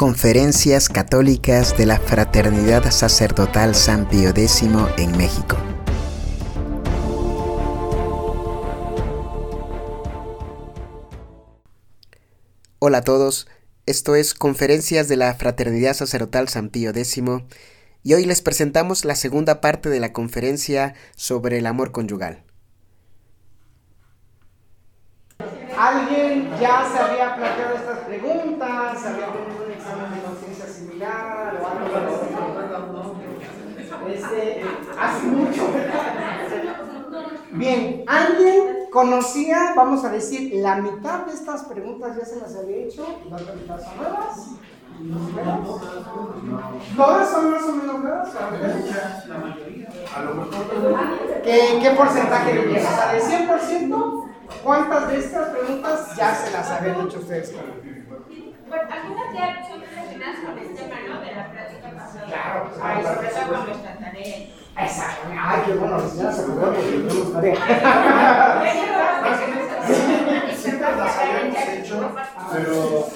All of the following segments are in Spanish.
Conferencias Católicas de la Fraternidad Sacerdotal San Pío X en México. Hola a todos, esto es Conferencias de la Fraternidad Sacerdotal San Pío X y hoy les presentamos la segunda parte de la conferencia sobre el amor conyugal. ¿Alguien ya se había planteado estas preguntas? ¿Había tenido un examen de conciencia similar o algo Este, hace mucho. Bien, ¿alguien conocía, vamos a decir, la mitad de estas preguntas ya se las había hecho? ¿La otra mitad son nuevas? ¿Todas son más o menos nuevas? La mayoría. ¿Qué, ¿Qué porcentaje de O sea, de 100%, ¿cuántas de estas preguntas ya se las habían hecho ustedes? Bueno, algunas ya son relacionadas con el tema, ¿no? De la práctica pasada. Claro, Ay, claro. sobre todo con nuestra tarea. Exacto. Ay, qué bueno, la señora se acordó porque tenemos tarea. Siempre las habíamos hecho, pero,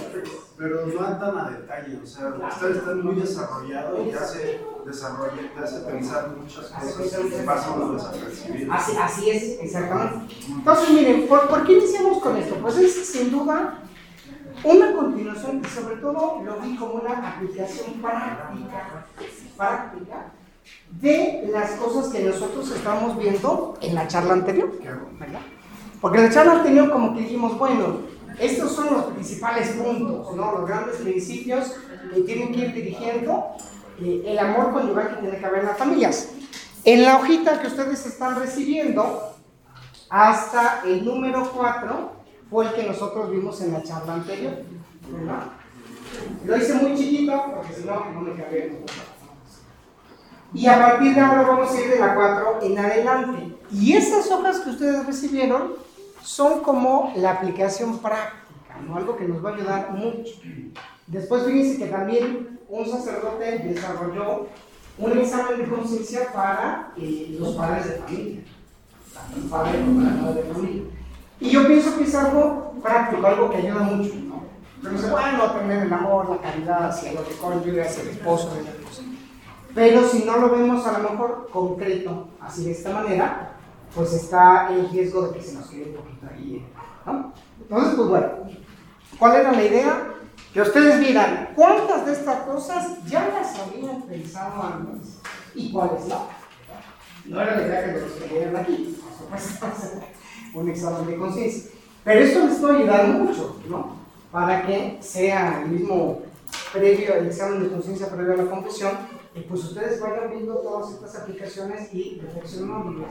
pero no tan a detalle. O sea, ustedes están muy desarrollados y ya se desarrolla, te hace pensar muchas cosas que pasan uno desapercibidas. Así, así es, exactamente. Entonces, miren, ¿por, ¿por qué iniciamos con esto? Pues es sin duda una continuación y sobre todo lo vi como una aplicación práctica, práctica de las cosas que nosotros estamos viendo en la charla anterior, ¿verdad? Porque en la charla anterior como que dijimos, bueno, estos son los principales puntos, ¿no? Los grandes principios que tienen que ir dirigiendo eh, el amor conyugal que tiene que haber en las familias. En la hojita que ustedes están recibiendo, hasta el número 4 fue el que nosotros vimos en la charla anterior, ¿verdad? Lo hice muy chiquito porque si no, no me cabía. Y a partir de ahora vamos a ir de la 4 en adelante. Y esas hojas que ustedes recibieron son como la aplicación práctica, ¿no? Algo que nos va a ayudar mucho. Después fíjense que también un sacerdote desarrolló un examen de conciencia para eh, los padres de familia. El padre la madre de familia. Y yo pienso que es algo práctico, algo que ayuda mucho, ¿no? Pero bueno, aprender el amor, la caridad hacia lo que cónyuge, hacia el esposo. Pero si no lo vemos a lo mejor concreto, así de esta manera, pues está el riesgo de que se nos quede un poquito ahí, ¿no? Entonces, pues bueno, ¿cuál era la idea? Que ustedes vieran cuántas de estas cosas ya las habían pensado antes y cuáles no. No era la idea que los escribieran aquí, por supuesto, un examen de conciencia. Pero esto les puede ayudar mucho, ¿no? Para que sea el mismo previo, el examen de conciencia previo a la confesión, y pues ustedes vayan viendo todas estas aplicaciones y reflexionando.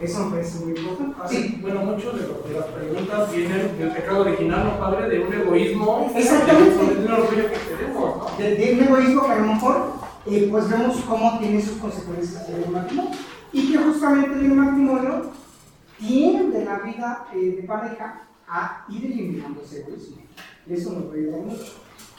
Eso me parece muy importante. Sí, bueno, muchas de, de las preguntas vienen del pecado original, ¿no, padre? De un egoísmo. Exactamente. De un orgullo que tenemos, ¿no? de, de un egoísmo que a lo mejor eh, pues vemos cómo tiene sus consecuencias en el matrimonio y que justamente en el matrimonio tiende la vida eh, de pareja a ir eliminando ese egoísmo eso nos puede ayudar mucho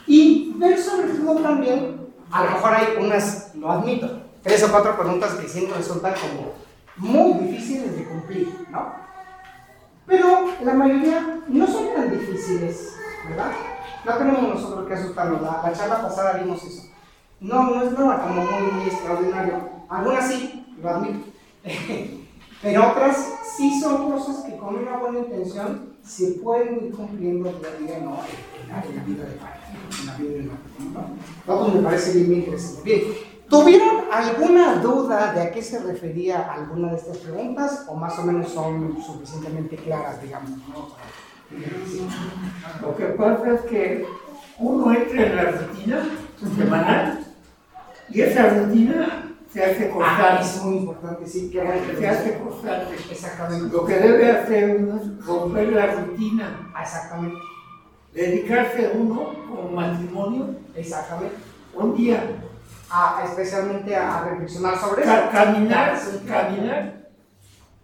y ver sobre todo también a lo mejor hay unas, lo admito, tres o cuatro preguntas que siempre resultan como muy difíciles de cumplir, ¿no? Pero la mayoría no son tan difíciles, ¿verdad? No tenemos nosotros que asustarnos. La, la charla pasada vimos eso. No, no es nada como muy, muy extraordinario. Algunas sí, lo admito. Pero otras sí son cosas que con una buena intención se pueden ir cumpliendo día a día, ¿no? En la, en la vida de pareja, en la vida del matrimonio, ¿no? Me parece bien, bien interesante. Bien, ¿tuvieron alguna duda de a qué se refería alguna de estas preguntas? ¿O más o menos son suficientemente claras, digamos, ¿no? Lo que pasa es que uno entra en la rutina semanal y esa rutina se hace Ah, constante. es muy importante, sí, lo Se hace constante. Exactamente. Lo que debe hacer uno es romper la rutina, Ah, Exactamente, dedicarse uno como matrimonio exactamente. un día, A- especialmente a, a reflexionar sobre eso. ca- caminar, Sí. caminar.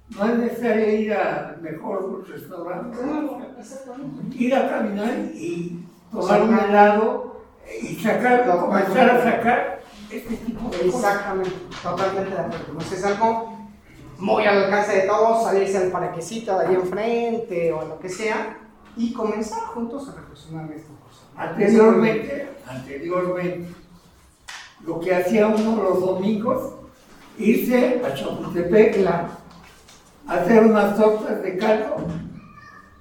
No es necesario ir al mejor restaurante, Claro, exactamente. ir a caminar y tomar un helado y sacar, comenzar a sacar este tipo de cosas. Exactamente, totalmente de acuerdo. No sé, es algo muy al alcance de todos, salirse al parquecito de ahí enfrente o lo que sea, y comenzar juntos a reflexionar en esta cosa. Anteriormente, anteriormente, lo que hacía uno los domingos, irse a Chapultepec, Claro, hacer unas tortas de caldo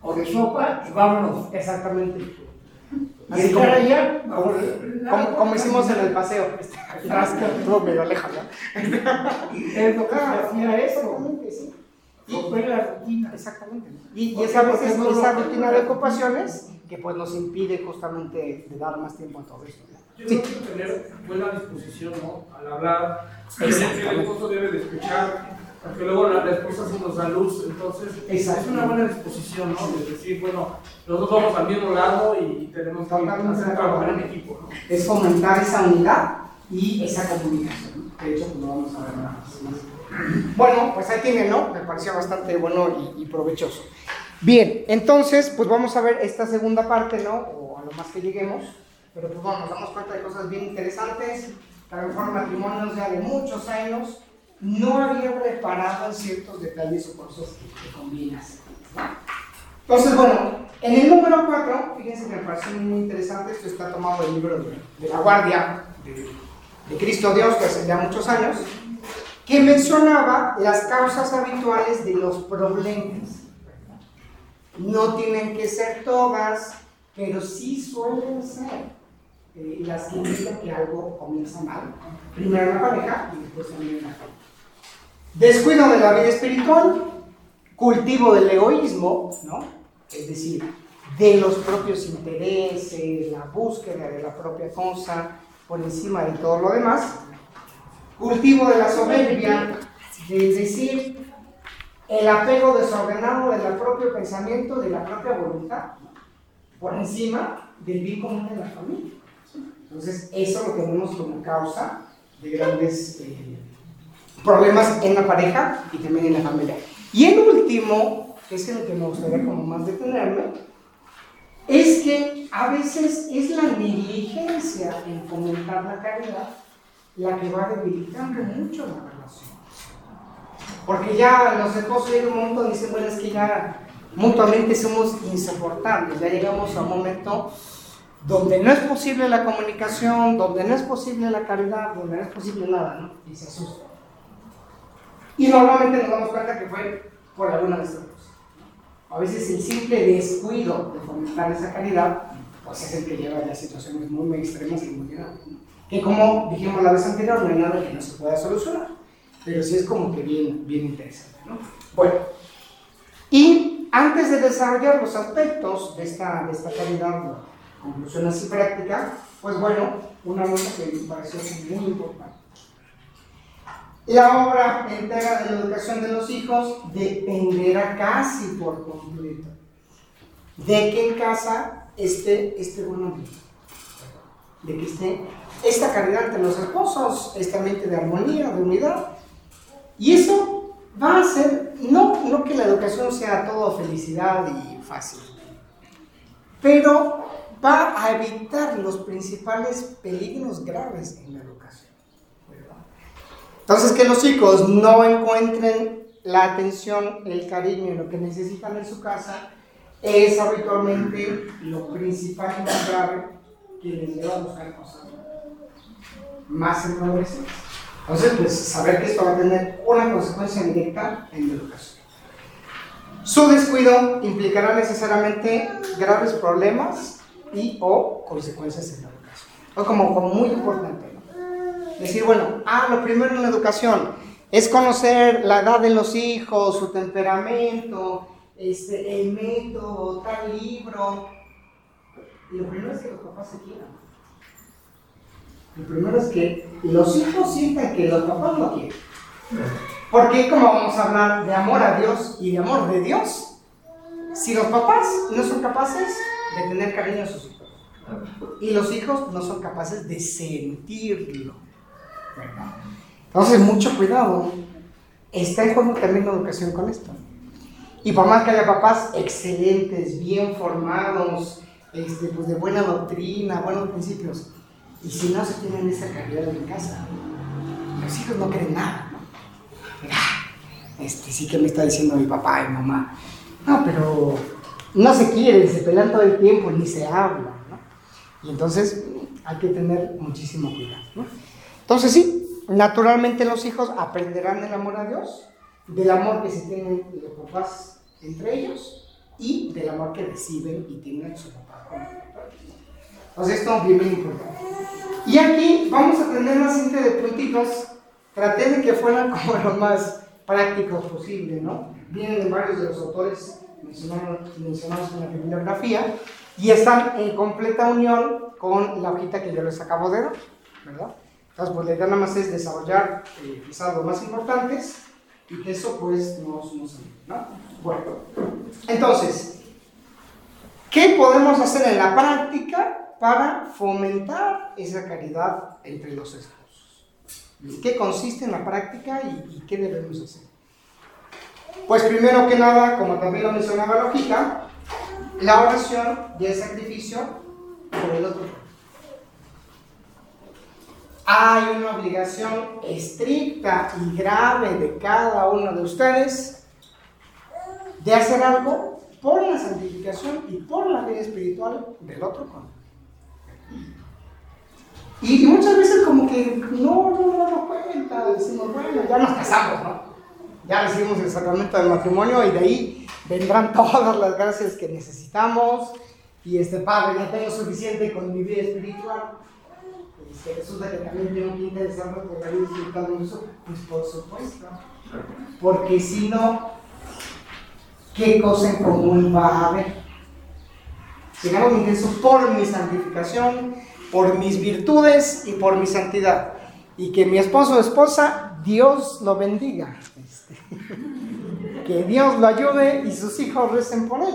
o de sopa y vámonos. exactamente. Y Así estar como- allá, Como, como hicimos en el paseo. Estuvo medio lejos, ¿no? Y es lo que hacía eso, Exactamente, sí. romper la rutina. Exactamente. Y, y esa, no esa rutina de ocupaciones que pues nos impide justamente de dar más tiempo a todo esto. Yo Sí. creo que tener buena disposición, ¿no? Al hablar, el, el esposo debe de escuchar, porque luego la, la esposa se nos da luz, entonces es una buena disposición, ¿no? De decir, bueno, nosotros vamos al mismo lado y tenemos que hacer trabajar en equipo, ¿no? Es fomentar esa unidad y esa comunicación. De hecho, pues lo vamos a ver más. Bueno, pues ahí tienen, ¿no? Me pareció bastante bueno y, provechoso. Bien, entonces, pues vamos a ver esta segunda parte, ¿no? O a lo más que lleguemos. Pero pues bueno, nos damos cuenta de cosas bien interesantes. A lo mejor matrimonios ya de muchos años no había preparado ciertos detalles o cosas que, que. ¿no? Entonces, bueno, en el número 4, fíjense que me pareció muy interesante, esto está tomado del libro de, de la Guardia de, de Cristo Dios, que hace ya muchos años, que mencionaba las causas habituales de los problemas. No tienen que ser todas, pero sí suelen ser eh, las que indican que algo comienza mal. Primero la pareja y después también la familia. Descuido de la vida espiritual, cultivo del egoísmo, ¿no? Es decir, de los propios intereses, la búsqueda de la propia cosa por encima de todo lo demás. Cultivo de la soberbia, es decir, el apego desordenado del propio pensamiento, de la propia voluntad, por encima del bien común de la familia. Entonces, eso lo tenemos como causa de grandes eh, problemas en la pareja y también en la familia. Y el último, que es en el que me gustaría como más detenerme, es que a veces es la negligencia en fomentar la caridad la que va debilitando mucho la relación. Porque ya los esposos llegan un momento donde dicen, bueno, es que ya mutuamente somos insoportables, ya llegamos a un momento donde no es posible la comunicación, donde no es posible la caridad, donde no es posible nada, ¿no? Y se asusta. Y normalmente nos damos cuenta que fue por alguna de estas cosas. A veces el simple descuido de fomentar esa caridad, pues es el que lleva a situaciones muy, extremas y muy. ¿no? Que como dijimos la vez anterior, no hay nada que no se pueda solucionar, pero sí es como que bien, bien interesante. ¿no? Bueno, y antes de desarrollar los aspectos de esta, de esta caridad, conclusión así práctica, pues bueno, una nota que me pareció muy importante. La obra entera de la educación de los hijos dependerá casi por completo de en casa esté este buen ambiente, de que esté esta caridad entre los esposos, esta mente de armonía, de unidad. Y eso va a hacer, no, no que la educación sea todo felicidad y fácil, pero va a evitar los principales peligros graves en la educación. Entonces, que los hijos no encuentren la atención, el cariño y lo que necesitan en su casa es habitualmente lo principal y más grave que les lleva a buscar cosas más empobrecidas. Entonces, pues saber que esto va a tener una consecuencia directa en la educación. Su descuido implicará necesariamente graves problemas y o consecuencias en la educación. O como, como muy importante, ¿no? Decir, bueno, ah, lo primero en la educación es conocer la edad de los hijos, su temperamento, este, el método, tal libro. Y lo primero es que los papás se quieran. Lo primero es que los hijos sientan que los papás lo quieren. Porque como vamos a hablar de amor a Dios y de amor de Dios, si los papás no son capaces de tener cariño a sus hijos, y los hijos no son capaces de sentirlo. Entonces, mucho cuidado. Está en juego también la educación con esto. Y por más que haya papás excelentes, bien formados, este, pues de buena doctrina, buenos principios, y si no se tienen esa calidad en casa, los hijos no creen nada. Mira, este, sí que me está diciendo mi papá y mamá. No, pero no se quieren, se pelean todo el tiempo, ni se hablan, ¿no? Y entonces hay que tener muchísimo cuidado, ¿no? Entonces sí, naturalmente los hijos aprenderán el amor a Dios, del amor que se tienen los papás entre ellos y del amor que reciben y tienen con ellos. Entonces esto es bien, bien importante. Y aquí vamos a tener una serie de puntitos. Traté de que fueran como lo más prácticos posible, ¿no? Vienen de varios de los autores mencionados, en la bibliografía y están en completa unión con la hojita que yo les acabo de dar, ¿verdad? Entonces, pues la idea nada más es desarrollar eh, quizás los más importantes y que eso pues nos, nos ayude, ¿no? Bueno, entonces, ¿qué podemos hacer en la práctica para fomentar esa caridad entre los esposos. ¿Qué consiste en la práctica y, qué debemos hacer? Pues primero que nada, como también lo mencionaba Lógica, la oración y el sacrificio por el otro. Hay una obligación estricta y grave de cada uno de ustedes de hacer algo por la santificación y por la vida espiritual del otro cónyuge. Y, muchas veces como que no, no nos damos cuenta, decimos, bueno, ya nos casamos, ¿no? Ya recibimos el sacramento del matrimonio y de ahí vendrán todas las gracias que necesitamos. Y este padre, ya tengo suficiente con mi vida espiritual. Este, resulta que también tengo que interesarme por la vida espiritual de. Pues por supuesto. Porque si no, ¿qué cosa en común va a haber? Si hago mi por mi santificación, por mis virtudes y por mi santidad. Y que mi esposo o esposa, Dios lo bendiga. Este, que Dios lo ayude y sus hijos recen por él.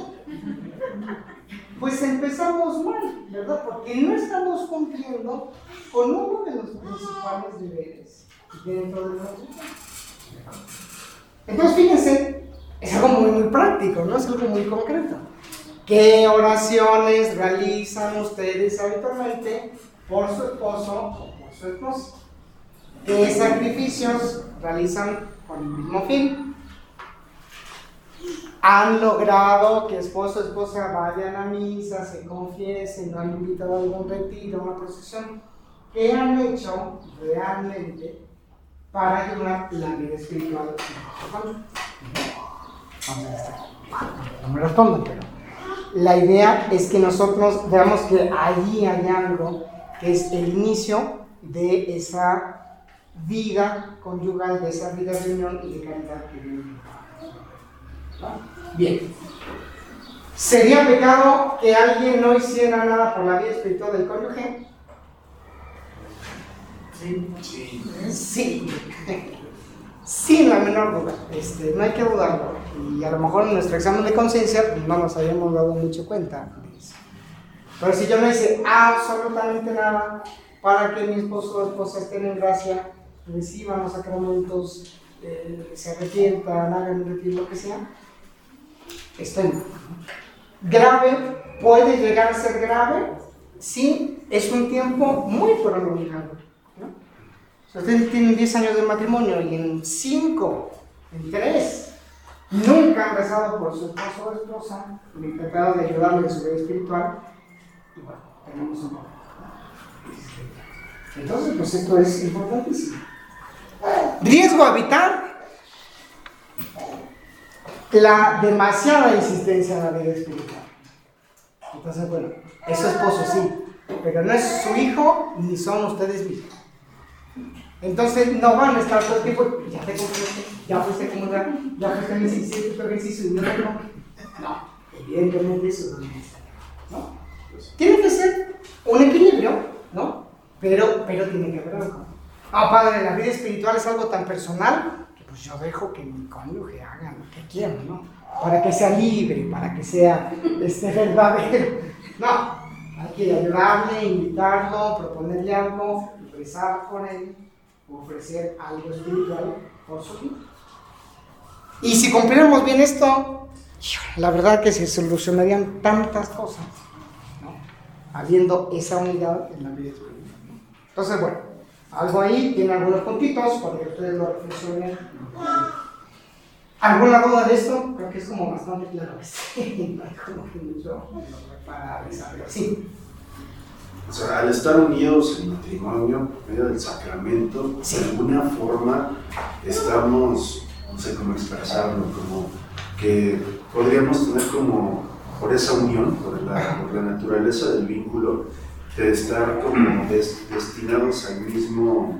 Pues empezamos mal, ¿verdad? Porque no estamos cumpliendo con uno de los principales deberes dentro de la Entonces, fíjense, es algo muy, muy práctico, ¿no? Es algo muy concreto. ¿Qué oraciones realizan ustedes habitualmente por su esposo o por su esposa? ¿Qué sacrificios realizan con el mismo fin? ¿Han logrado que esposo o esposa vayan a misa, se confiesen, no han invitado a algún retiro, a una procesión? ¿Qué han hecho realmente para ayudar la vida espiritual de su No me responden, pero la idea es que nosotros veamos que allí hay algo que es el inicio de esa vida conyugal, de esa vida de unión y de caridad que viene. Bien. ¿Sería pecado que alguien no hiciera nada por la vida espiritual del cónyuge? Sí. Sí. Sin la menor duda, este, no hay que dudarlo. Y a lo mejor en nuestro examen de conciencia pues, no nos habíamos dado mucho cuenta de eso. Pero si yo no hice absolutamente nada para que mi esposo o esposa estén en gracia, reciban los sacramentos, eh, se arrepientan, hagan retiro, lo que sea, estén. Grave, puede llegar a ser grave si es un tiempo muy prolongado ustedes tienen 10 años de matrimonio y en 5, en 3, nunca han rezado por su esposo o esposa, ni tratado de ayudarle en su vida espiritual, y bueno, tenemos un problema. Entonces, pues esto es importantísimo. Riesgo a evitar la demasiada insistencia en la vida espiritual. Entonces, bueno, es su esposo, sí, pero no es su hijo ni son ustedes mismos. Entonces no van a estar todo el tiempo, ya te compraste, ya fuiste acomodar, ya fuiste ejercicio, tu ejercicio y no No, evidentemente eso no es ¿no? Tiene que ser un equilibrio, ¿no? Pero, pero tiene que haber algo. Ah, padre, la vida espiritual es algo tan personal que pues yo dejo que mi cónyuge haga lo que quiera, ¿no? Para que sea libre, para que sea este, verdadero. No, hay que ayudarle, invitarlo, proponerle algo, rezar con él ofrecer algo espiritual por su vida. Y si cumpliéramos bien esto, la verdad que se solucionarían tantas cosas, ¿no? habiendo esa unidad en la vida espiritual. Entonces, bueno, algo ahí, tiene algunos puntitos para que ustedes lo reflexionen. ¿Alguna duda de esto? Creo que es como bastante claro. Sí. O sea, al estar unidos en matrimonio, por medio del sacramento, de alguna forma estamos, no sé cómo expresarlo, como que podríamos tener como, por esa unión, por la, por la naturaleza del vínculo, de estar como des- destinados al mismo,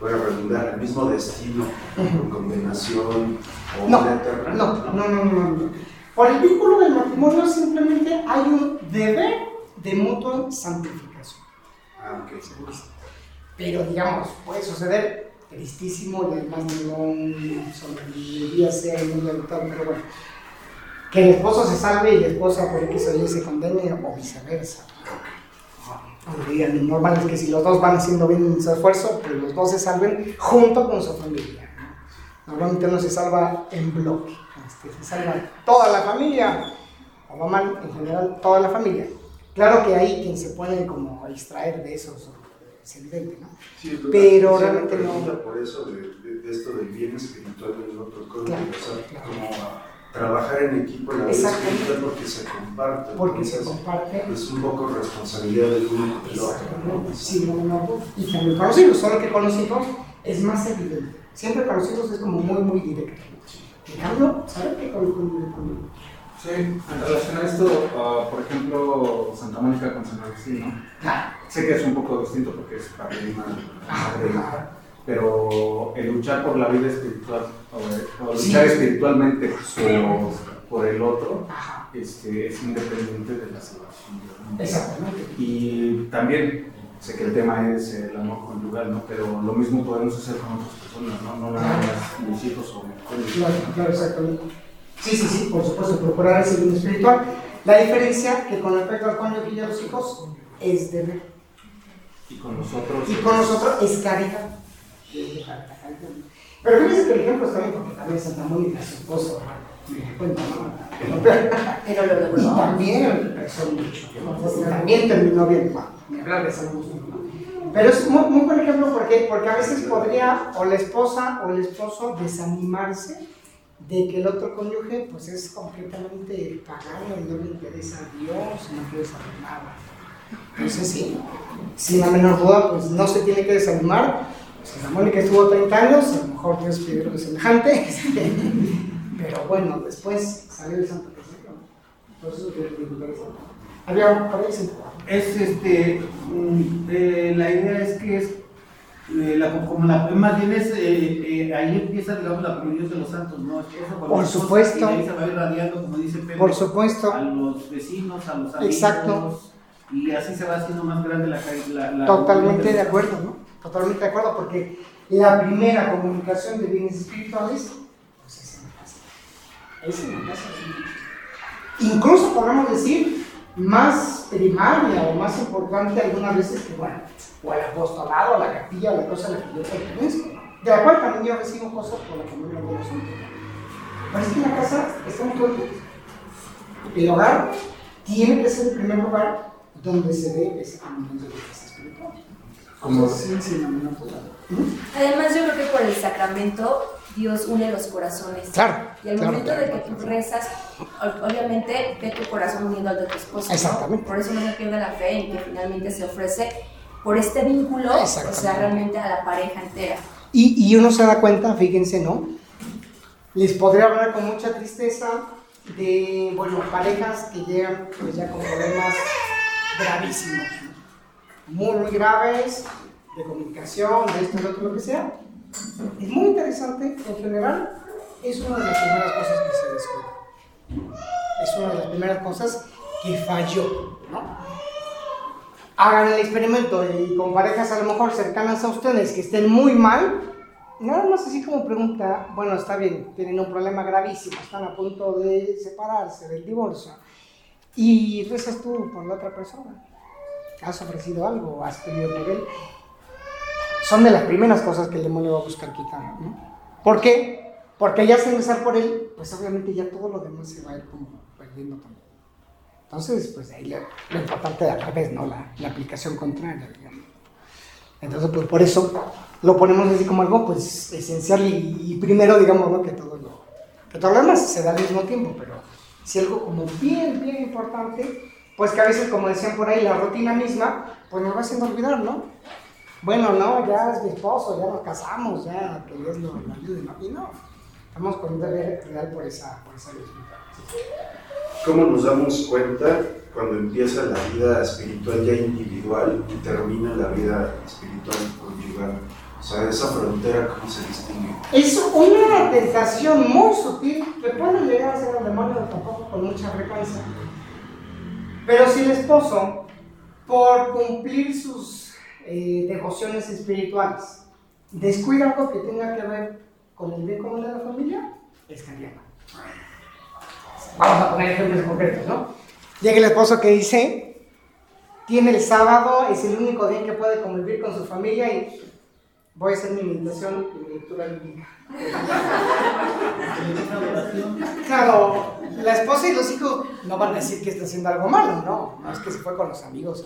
voy a redundar, al mismo destino, con condenación o No, eterna. no, no, no, no, no. Por el vínculo del matrimonio simplemente hay un deber de mutua santificación. Ah, ok. Pero digamos, puede suceder tristísimo y además no sea el mundo habitual, pero bueno, que el esposo se salve y la esposa por X o Y se condene o viceversa. Aunque lo normal es que si los dos van haciendo bien su esfuerzo, pues los dos se salven junto con su familia. ¿no? Normalmente uno se salva en bloque, este, se salva toda la familia, o va mal en general toda la familia. Claro que ahí quien se puede como extraer de eso es evidente, ¿no? Sí. Pero realmente me no- por eso de, de- de esto del bien espiritual del otro código, Claro, o sea, claro. como trabajar en equipo en la vida espiritual porque se comparte. Porque se comparte. Es un poco responsabilidad del uno con el otro. Exactamente, sí, no, no, y también con los hijos, solo que con los hijos es más evidente. Siempre con los hijos es como muy, muy directo. En cambio, ¿sabes qué con, con, con- Sí, en relación a esto, ah, por ejemplo, Santa Mónica con San Agustín, ¿no? Claro. Sé que es un poco distinto porque es madre, hija, pero el luchar por la vida espiritual, o, o Sí. luchar espiritualmente por, por el otro, este, es independiente de la salvación. ¿no? exactamente. Y también sé que el tema es el amor conyugal, ¿no? Pero lo mismo podemos hacer con otras personas, ¿no? No nada más mis hijos o mi. Claro, claro, exactamente. Sí, sí, sí, por supuesto, procurar ese bien espiritual. La diferencia que con respecto al cónyuge y a los hijos es deber. Y con nosotros. Y con nosotros es caridad. Pero fíjense que el ejemplo está bien porque también Santa Mónica, su esposo, cuenta, ¿no? Pero lo Y también empezó mucho, ¿no? también terminó bien, bueno, ni hablar de San Agustín, ¿no? Pero es muy, muy buen ejemplo porque, porque a veces podría o la esposa o el esposo desanimarse de que el otro cónyuge pues es completamente pagano y no le interesa a Dios, no quiere saber nada. Entonces sí, sin la menor duda pues no se tiene que desanimar. Si la Mónica estuvo 30 años, a lo mejor Dios pidió algo semejante, pero bueno, después salió el Santo Cristo. Entonces. Había sí. Es este, mm, eh, la idea es que es, eh, la, como la, más bien es, eh, eh, ahí empieza, digamos, la comunión de los santos, ¿no? Con Por supuesto. Y ahí se va a ir radiando, como dice Pepe, Por supuesto. a los vecinos, a los amigos. Exacto. Y así se va haciendo más grande la... la, la Totalmente de acuerdo, ¿no? Totalmente de acuerdo, porque la primera comunicación de bienes espirituales, pues es en la casa. Es en la casa. sí. Incluso podemos decir más primaria o más importante algunas veces que, bueno, o el apostolado, la capilla, la cosa a la que yo pertenezco. ¿no? De la cual también yo recibo cosas por la que no me lo siento. Pero es que en la casa estamos todos. El hogar tiene que ser el primer lugar donde se ve ese comunión de bienes espirituales. Como- no, no, total. Además, yo creo que por el sacramento Dios une los corazones. Claro. Y al claro, momento claro. de que tú rezas, obviamente ve tu corazón unido al de tu esposo. ¿no? Exactamente. Por eso no se pierde la fe en que finalmente se ofrece por este vínculo, o sea, realmente a la pareja entera. Y, y uno se da cuenta, fíjense, ¿no? Les podría hablar con mucha tristeza de, bueno, parejas que llegan pues ya con problemas gravísimos, muy, muy graves, de comunicación, de esto, de otro, lo que sea. Es muy interesante, en general, es una de las primeras cosas que se descubre. Es una de las primeras cosas que falló, ¿no? Hagan el experimento y con parejas a lo mejor cercanas a ustedes que estén muy mal, nada más así como pregunta, bueno, está bien, tienen un problema gravísimo, están a punto de separarse del divorcio, y rezas tú por la otra persona, has ofrecido algo, has pedido por él, son de las primeras cosas que el demonio va a buscar quitar, ¿no? ¿Por qué? Porque ya sin rezar por él, pues obviamente ya todo lo demás se va a ir como perdiendo también. Entonces, pues ahí lo, importante al revés, ¿no? La, la aplicación contraria, digamos. Entonces, pues por eso lo ponemos así como algo, pues, esencial y, primero, digamos, ¿no? Que todo lo, Que todo demás se da al mismo tiempo, pero si algo como bien, bien importante, pues que a veces, como decían por ahí, la rutina misma, pues nos va haciendo olvidar, ¿no? Bueno, no, ya es mi esposo, ya nos casamos, ya que Dios lo, ayude, ¿no? Y no, estamos con un deber real por esa, por esa vida. ¿Cómo nos damos cuenta cuando empieza la vida espiritual ya individual y termina la vida espiritual conyugal? O sea, esa frontera, ¿cómo se distingue? Es una tentación muy sutil que puede llegar a ser el demonio tampoco con mucha frecuencia. Pero si el esposo, por cumplir sus eh, devociones espirituales, descuida algo que tenga que ver con el bien común de la familia, estaría mal. Vamos a poner ejemplos concretos, ¿no? Llega el esposo que dice, tiene el sábado, es el único día que puede convivir con su familia y voy a hacer mi meditación y mi lectura bíblica. Claro, la esposa y los hijos no van a decir que está haciendo algo malo, no, no es que se fue con los amigos.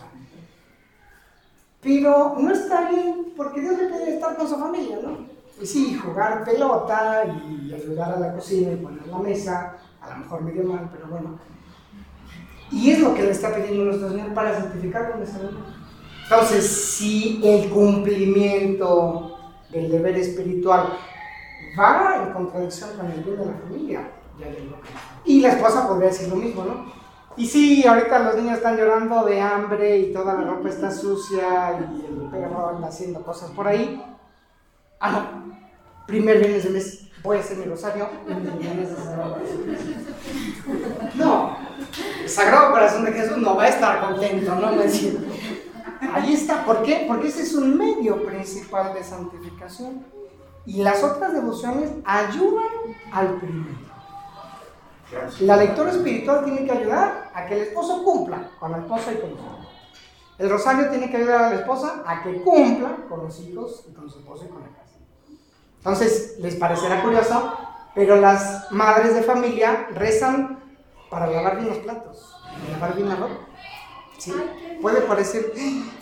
Pero no está bien porque Dios le pide estar con su familia, ¿no? Y sí, jugar pelota y ayudar a la cocina y poner la mesa, a lo mejor medio mal, pero bueno. Y es lo que le está pidiendo nuestro Señor para santificar con vida. Entonces, si el cumplimiento del deber espiritual va en contradicción con el bien de la familia, ya. Y la esposa podría decir lo mismo, ¿no? Y sí, ahorita los niños están llorando de hambre y toda la ropa está sucia y el perro anda haciendo cosas por ahí. Ah, no. Primer viernes de mes voy a hacer mi rosario. No, el Sagrado Corazón de Jesús no va a estar contento, ¿no? Me decía, Ahí está, ¿por qué? Porque ese es un medio principal de santificación. Y las otras devociones ayudan al primero. La lectura espiritual tiene que ayudar a que el esposo cumpla con la esposa y con los hijos. El rosario tiene que ayudar a la esposa a que cumpla con los hijos y con su esposo y con la casa. Entonces, les parecerá curioso, pero las madres de familia rezan para lavar bien los platos, lavar bien la ropa. ¿Sí? Puede parecer,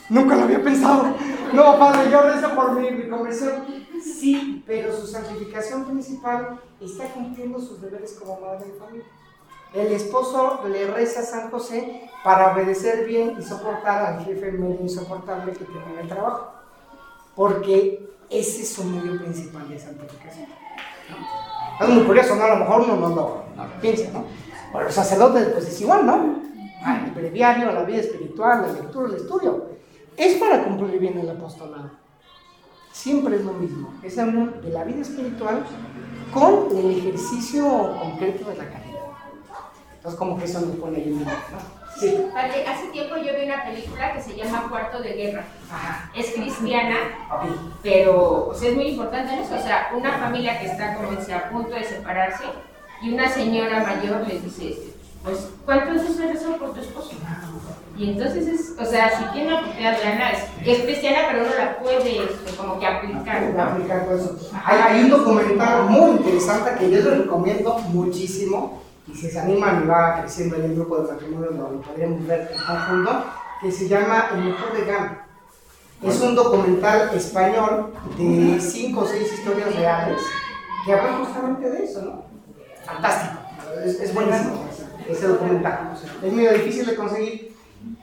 nunca lo había pensado. No, padre, yo rezo por mi, mi conversión. Sí, pero su santificación principal está cumpliendo sus deberes como madre de familia. El esposo le reza a San José para obedecer bien y soportar al jefe medio insoportable que tiene en el trabajo. Porque ese es su medio principal de santificación. ¿no? Es muy curioso, ¿no? A lo mejor no no lo piensa, ¿no? Pero los sacerdotes, pues es igual, ¿no? El breviario, la vida espiritual, la lectura, el estudio. Es para cumplir bien el apostolado. Siempre es lo mismo. Es la unión de la vida espiritual con el ejercicio concreto de la caridad. Entonces, como que eso nos pone ahí ¿no? Sí. Padre, hace tiempo yo vi una película que se llama Cuarto de Guerra. Ajá. Es cristiana, pero o sea, es muy importante en eso. O sea, una familia que está como dice, a punto de separarse y una señora mayor les dice, pues, ¿cuántos veces has rezado por tu esposo? Y entonces es, o sea, si tiene la oportunidad de Ana, es, es cristiana, pero uno la puede este, como que aplicar. ¿no? aplicar todo eso. Hay, hay un documental muy interesante que yo les recomiendo muchísimo y si se animan y va creciendo en el grupo de matrimonio lo podríamos ver en conjunto que se llama El mejor de Gana. Es un documental español de cinco o seis historias reales que hablan justamente de eso, ¿no? Fantástico, es, buenísimo ese documental. Es medio difícil de conseguir,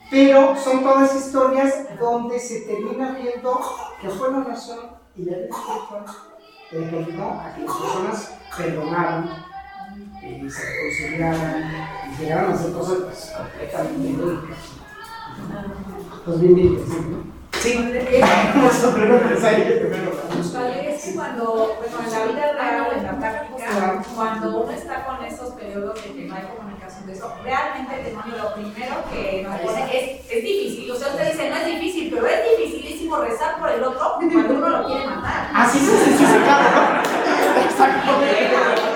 pero son todas historias donde se termina viendo que fue la oración y la espiritual el que a que las personas perdonaran, eh, se reconciliaran y llegaran a hacer cosas pues, completamente lógicas. Pues bien, bien, sí, ¿no? Sí, es que cuando, bueno, en la vida real o en la práctica, cuando uno está con esos periodos de que no hay comunicación de eso, realmente el demonio lo primero que nos pone es, es difícil. O sea, usted dice, no es difícil, pero es dificilísimo rezar por el otro cuando uno lo quiere matar. Así sí, sí, sí, sí, claro. Exacto.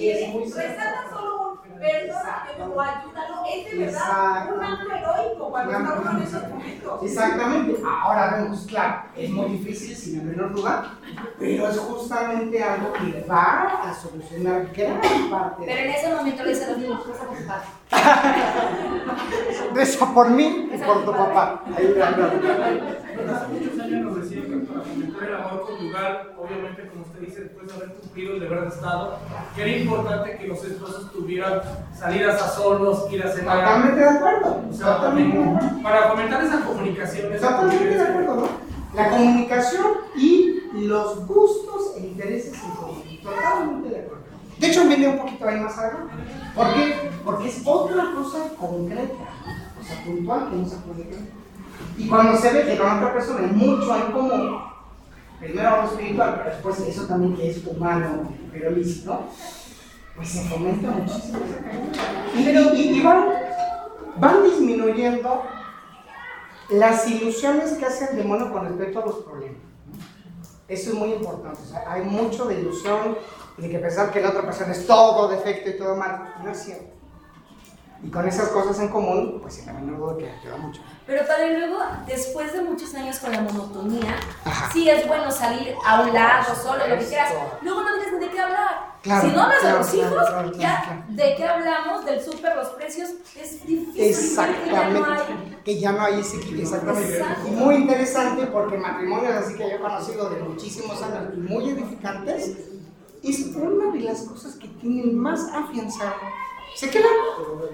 Verdad Es lo que muy hace cierto. uno es lo que o ayúdalo, es de verdad un acto heroico cuando estamos en esos momentos. Exactamente. Ahora vemos, claro, es muy difícil, sin la menor duda, pero es justamente algo que va a solucionar gran parte. Pero en ese momento le dice los niños, reza por tu padre. Reza por mí y por tu papá. Ahí Hace muchos años nos decían que para fomentar el amor conyugal, obviamente, como usted dice, después de haber cumplido el deber de Estado, que era importante que los esposos tuvieran salidas a solos, ir a cenar. Totalmente de acuerdo. O sea, para fomentar esa comunicación, esa Totalmente de acuerdo, ¿no? La comunicación y los gustos e intereses en común. Totalmente de acuerdo. De hecho, viene un poquito ahí más adelante. ¿Por qué? Porque es otra cosa concreta, o sea, puntual que no se puede ver. Y cuando se ve que con otra persona hay mucho en común, primero lo espiritual, pero después eso también que es humano, pero lícito, pues se fomenta muchísimo. Y, y- y van, van disminuyendo las ilusiones que hace el demonio con respecto a los problemas. Eso es muy importante. o sea, hay mucho de ilusión y de que pensar que la otra persona es todo defecto y todo mal. No es cierto. Y con esas cosas en común, pues menor duda que ayuda mucho. Pero padre, luego, después de muchos años con la monotonía, Ajá. sí es bueno salir a un lado, solo, lo que quieras. Luego no tienes ni de qué hablar. Claro, si no hablas claro, de los hijos, claro, ya de qué hablamos, del súper, los precios, es difícil. Exactamente. Que ya no hay ese equilibrio. Exactamente. Exacto. Y muy interesante porque matrimonios así que yo he conocido de muchísimos años y muy edificantes, es una de las cosas que tienen más afianzado. Se quedan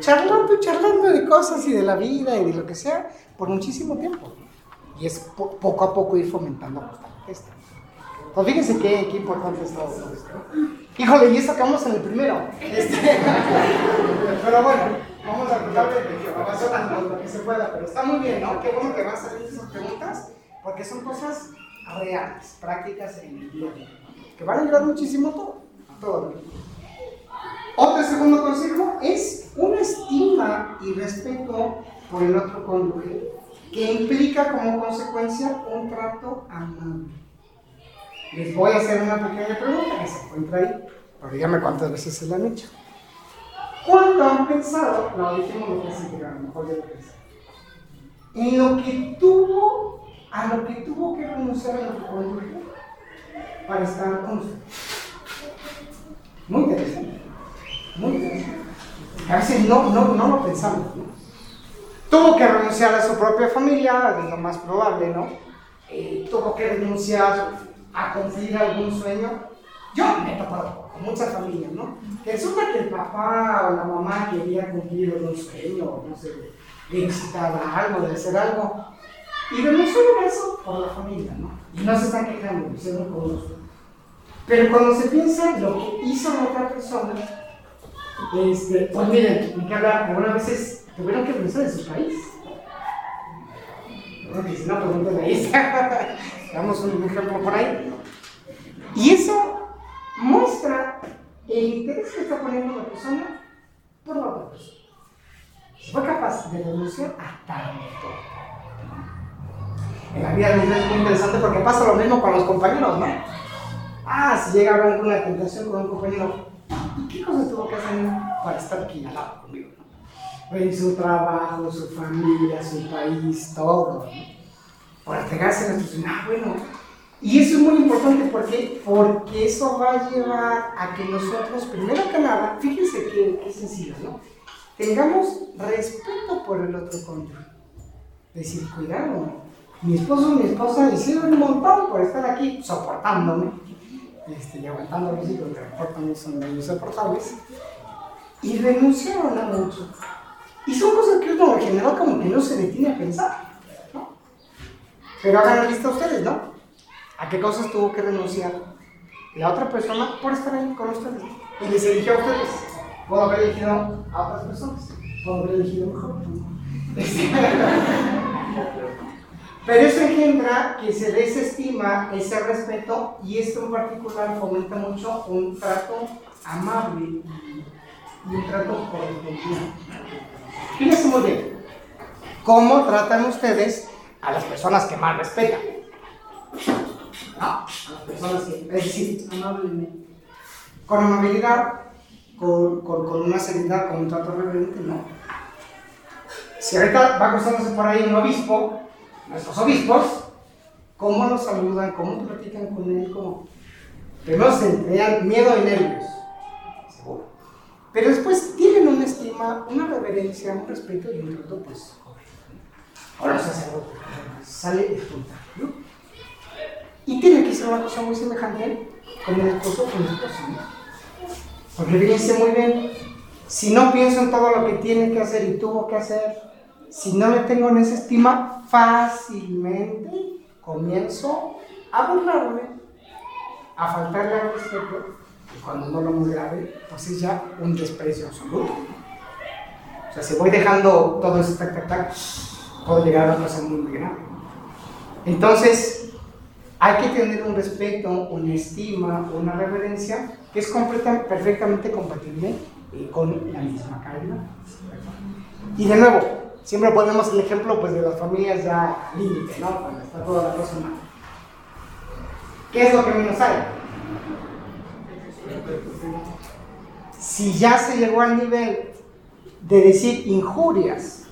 charlando y charlando de cosas y de la vida y de lo que sea por muchísimo tiempo. Y es po- poco a poco ir fomentando esto. Pues fíjense qué, qué importante es todo esto. Híjole, y esto acabamos en el primero. Este, pero bueno, vamos a tratar de que lo que se pueda. Pero está muy bien, ¿no? Qué bueno que van a salir esas preguntas, porque son cosas reales, prácticas en el día que van a ayudar muchísimo todo. Todo. Otro segundo consejo es una estima y respeto por el otro cónyuge, que implica como consecuencia un trato amable. Les voy a hacer una pequeña pregunta que se encuentra ahí, pero díganme cuántas veces se la han hecho. ¿Cuándo han pensado, no dijimos lo que sí, pero a lo mejor ya lo pensaron, en lo que tuvo, a lo que tuvo que renunciar a otro cónyuge para estar con usted? Muy interesante, muy interesante. A veces no, no, no lo pensamos, ¿no? Tuvo que renunciar a su propia familia, es lo más probable, ¿no? Eh, tuvo que renunciar a cumplir algún sueño. Yo me he topado con muchas familias, ¿no? Que resulta que el papá o la mamá quería cumplir algún sueño, no sé, de visitar algo, de hacer algo. Y renunciaron a eso por la familia, ¿no? Y no se están quejando, hicieron con gusto. Pero cuando se piensa en lo que hizo la otra persona, este, pues miren, ni que hablar, algunas veces tuvieron que renunciar de su país. Porque si no, pregúntale ahí. Damos un ejemplo por ahí. Y eso muestra el interés que está poniendo la persona por la otra persona. Fue capaz de renunciar a tanto. En la vida es muy interesante porque pasa lo mismo con los compañeros, ¿no? Ah, si llega a haber alguna tentación con un compañero, ¿y qué cosas tuvo que hacer para estar aquí al lado conmigo? En su trabajo, su familia, su país, todo. Por entregarse a nuestros ah, bueno. Y eso es muy importante porque, porque eso va a llevar a que nosotros, primero que nada, fíjense qué, qué sencillo, ¿no? Tengamos respeto por el otro cónyuge. Decir, cuidado, mi esposo y mi esposa hicieron un montón por estar aquí soportándome este, y aguantando los hijos que también son medio insoportables y renunciaron a mucho. Y son cosas que uno en general como que no se detiene a pensar. Pero hagan lista ustedes, ¿no? ¿A qué cosas tuvo que renunciar la otra persona por estar ahí con ustedes? Y les eligió a ustedes. Puedo haber elegido a otras personas. Puedo haber elegido mejor. Pero eso engendra que se desestima ese respeto y esto en particular fomenta mucho un trato amable y un trato correspondiente. Fíjense muy bien, ¿cómo tratan ustedes a las personas que más respetan? ¿No? A las personas que, es amablemente. Con amabilidad, con, con, con una seriedad, con un trato reverente, no. Si ahorita va cruzándose por ahí un obispo, nuestros obispos, ¿cómo los saludan? ¿Cómo platican con él? ¿Cómo? Primero se tenían miedo y nervios, seguro. Pero después tienen una estima, una reverencia, un respeto y un trato, pues, Ahora sacerdote, sale espontáneo. Y tiene que ser una cosa muy semejante con el esposo con el esposo. Porque fíjense muy bien, si no pienso en todo lo que tiene que hacer y tuvo que hacer, si no le tengo en esa estima, fácilmente comienzo a burlarme, a faltarle al respeto, y cuando no lo muy grave, pues es ya un desprecio absoluto. O sea, si voy dejando todo ese tac, tac, tac, puedo llegar a cosa muy, grave. Entonces, hay que tener un respeto, una estima, una reverencia que es completa, perfectamente compatible eh, con la misma caridad. Y de nuevo, siempre ponemos el ejemplo pues, de las familias ya límite, ¿no? Cuando está toda la cosa mal. ¿Qué es lo que menos hay? Si ya se llegó al nivel de decir injurias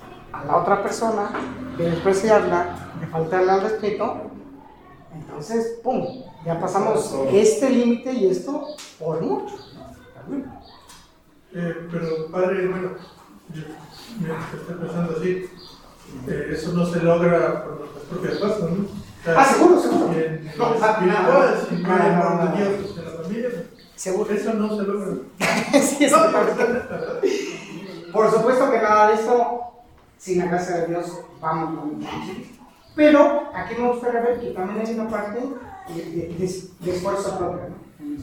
a la otra persona, de despreciarla, de faltarle al respeto, entonces, ¡pum! Ya pasamos este límite y esto por mucho. Eh, pero, padre, bueno, yo, yo estoy pensando así, eh, eso no se logra por nuestras propias fuerzas, ¿no? O sea, Ah, seguro, seguro. En No, no, no, no, no, no. En la familia, Seguro. eso no se logra. Sí, eso Por supuesto que nada de esto, sin la gracia de Dios, vamos a conseguir. Pero aquí me gustaría ver que también hay una parte de, de- de- esfuerzo propio. ¿no?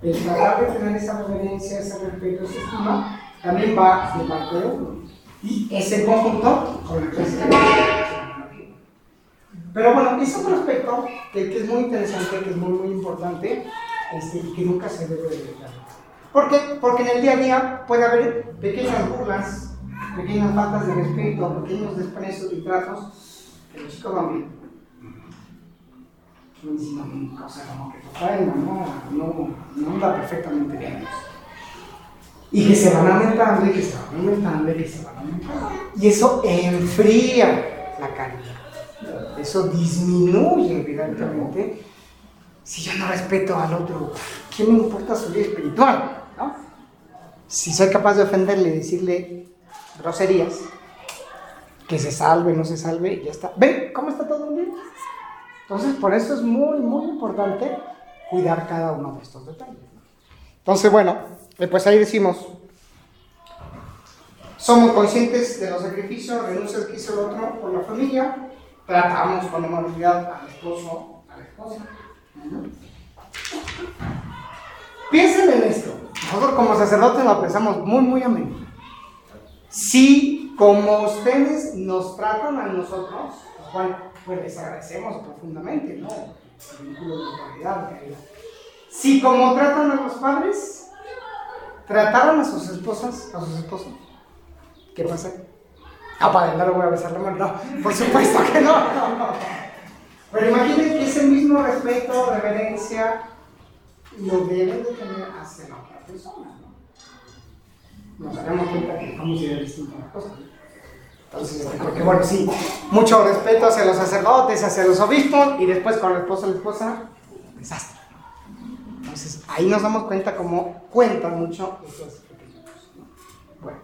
El tratar de tener esa reverencia, ese respeto, esa estima, también va de parte de uno. Y ese conjunto con el se Pero bueno, es otro aspecto que, que es muy interesante, que es muy, muy importante este, y que nunca se debe de dejar. ¿Por qué? Porque en el día a día puede haber pequeñas burlas, pequeñas faltas de respeto, pequeños desprecios y tratos que los chicos van bien. No dicen cosas como que y mamá no, no anda perfectamente bien. Y que se van aumentando y que se van aumentando y que se van aumentando. Y eso enfría la caridad. Eso disminuye evidentemente. Si yo no respeto al otro, ¿qué me importa su vida espiritual? ¿no? Si soy capaz de ofenderle y decirle groserías, que se salve, no se salve, y ya está. ¿Ven cómo está todo bien? Entonces, por eso es muy, muy importante cuidar cada uno de estos detalles. Entonces, bueno, eh, pues ahí decimos, somos conscientes de los sacrificios, renuncias que hizo el otro por la familia, tratamos con amabilidad al esposo, a la esposa. Piensen en esto. Nosotros como sacerdotes lo pensamos muy, muy a. Si como ustedes nos tratan a nosotros, lo cual pues les agradecemos profundamente, ¿no? El vínculo de. Si como tratan a los padres, trataron a sus esposas, a sus esposos, ¿qué pasa? Ah, padre, no le voy a besar la mano, no, por supuesto que no. Pero imaginen que ese mismo respeto, reverencia, lo deben de tener hacia la otra persona, ¿no? Nos daremos cuenta que ir distintas las cosas. Entonces, este, porque bueno, sí, mucho respeto hacia los sacerdotes, hacia los obispos, y después con el esposo la esposa, desastre. Entonces, ahí nos damos cuenta cómo cuentan mucho esos pequeños. ¿no? Bueno,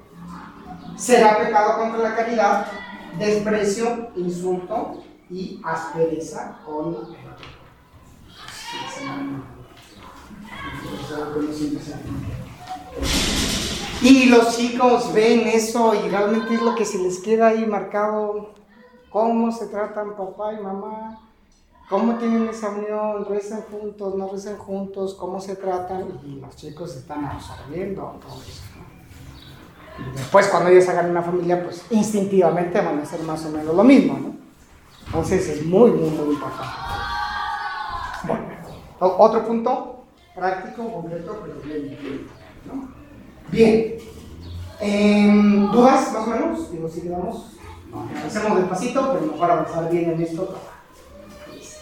será pecado contra la caridad, desprecio, insulto y aspereza con el. Y los chicos ven eso y realmente es lo que se les queda ahí marcado, cómo se tratan papá y mamá, cómo tienen esa unión, rezan juntos, no rezan juntos, cómo se tratan y los chicos están absorbiendo todo eso. Y después cuando ellos hagan una familia, pues instintivamente van a hacer más o menos lo mismo, ¿no? Entonces es muy, muy, muy importante. Bueno, otro punto práctico, concreto, pero bien, ¿no? Bien. Em, ¿Dudas, más o menos? Digo, si no, avancemos despacito, pero mejor avanzar bien en esto para este,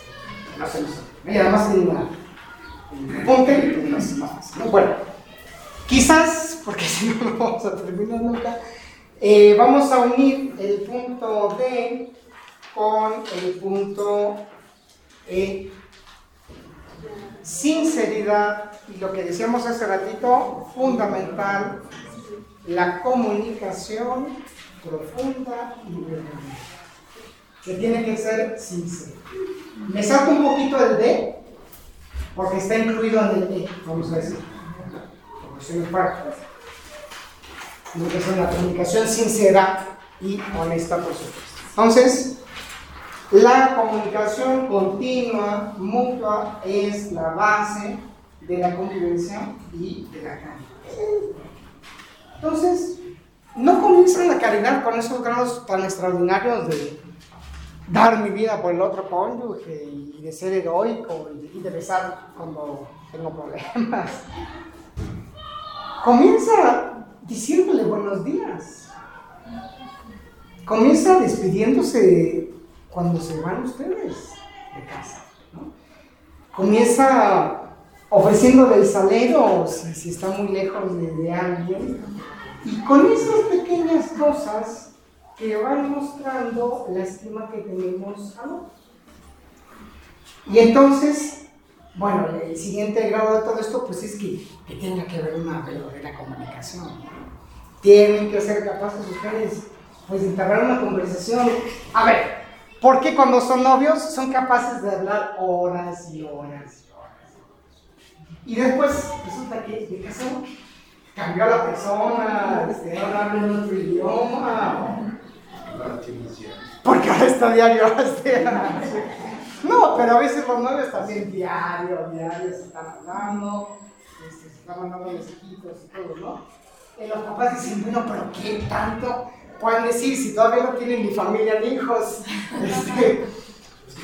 no se nos. Y además tiene una pues, más, fácil, ¿no? Bueno, Quizás, porque si no, no vamos a terminar nunca, eh, vamos a unir el punto D con el punto E. Sinceridad, y lo que decíamos hace ratito, fundamental, la comunicación profunda y verdadera. Que tiene que ser sincera. Me salto un poquito el D, porque está incluido en el E, vamos a decir. Por prácticas. Lo comunicación sincera y honesta, por supuesto. Entonces, la comunicación continua, mutua, es la base de la convivencia y de la caridad. Entonces, no comienza la caridad con esos grados tan extraordinarios de dar mi vida por el otro cónyuge y de ser heroico y de besar cuando tengo problemas. Comienza diciéndole buenos días. Comienza despidiéndose cuando se van ustedes de casa. Comienza ofreciéndole el salero si, está muy lejos de, alguien. Y con esas pequeñas cosas que van mostrando la estima que tenemos a Y entonces, bueno, el siguiente grado de todo esto, pues es que, que tenga que haber una verdadera comunicación. Tienen que ser capaces ustedes, pues, entablar una conversación. A ver, porque cuando son novios son capaces de hablar horas y horas y horas. Y después resulta que de caso cambió la persona, este, ahora habla otro idioma. Porque ahora está diario. No, pero a veces los novios también diario, diario se están hablando, este, se están mandando mensajitos y todo, ¿no? Y los papás dicen, bueno, pero ¿qué tanto? Pueden decir, si todavía no tienen ni familia ni hijos, este,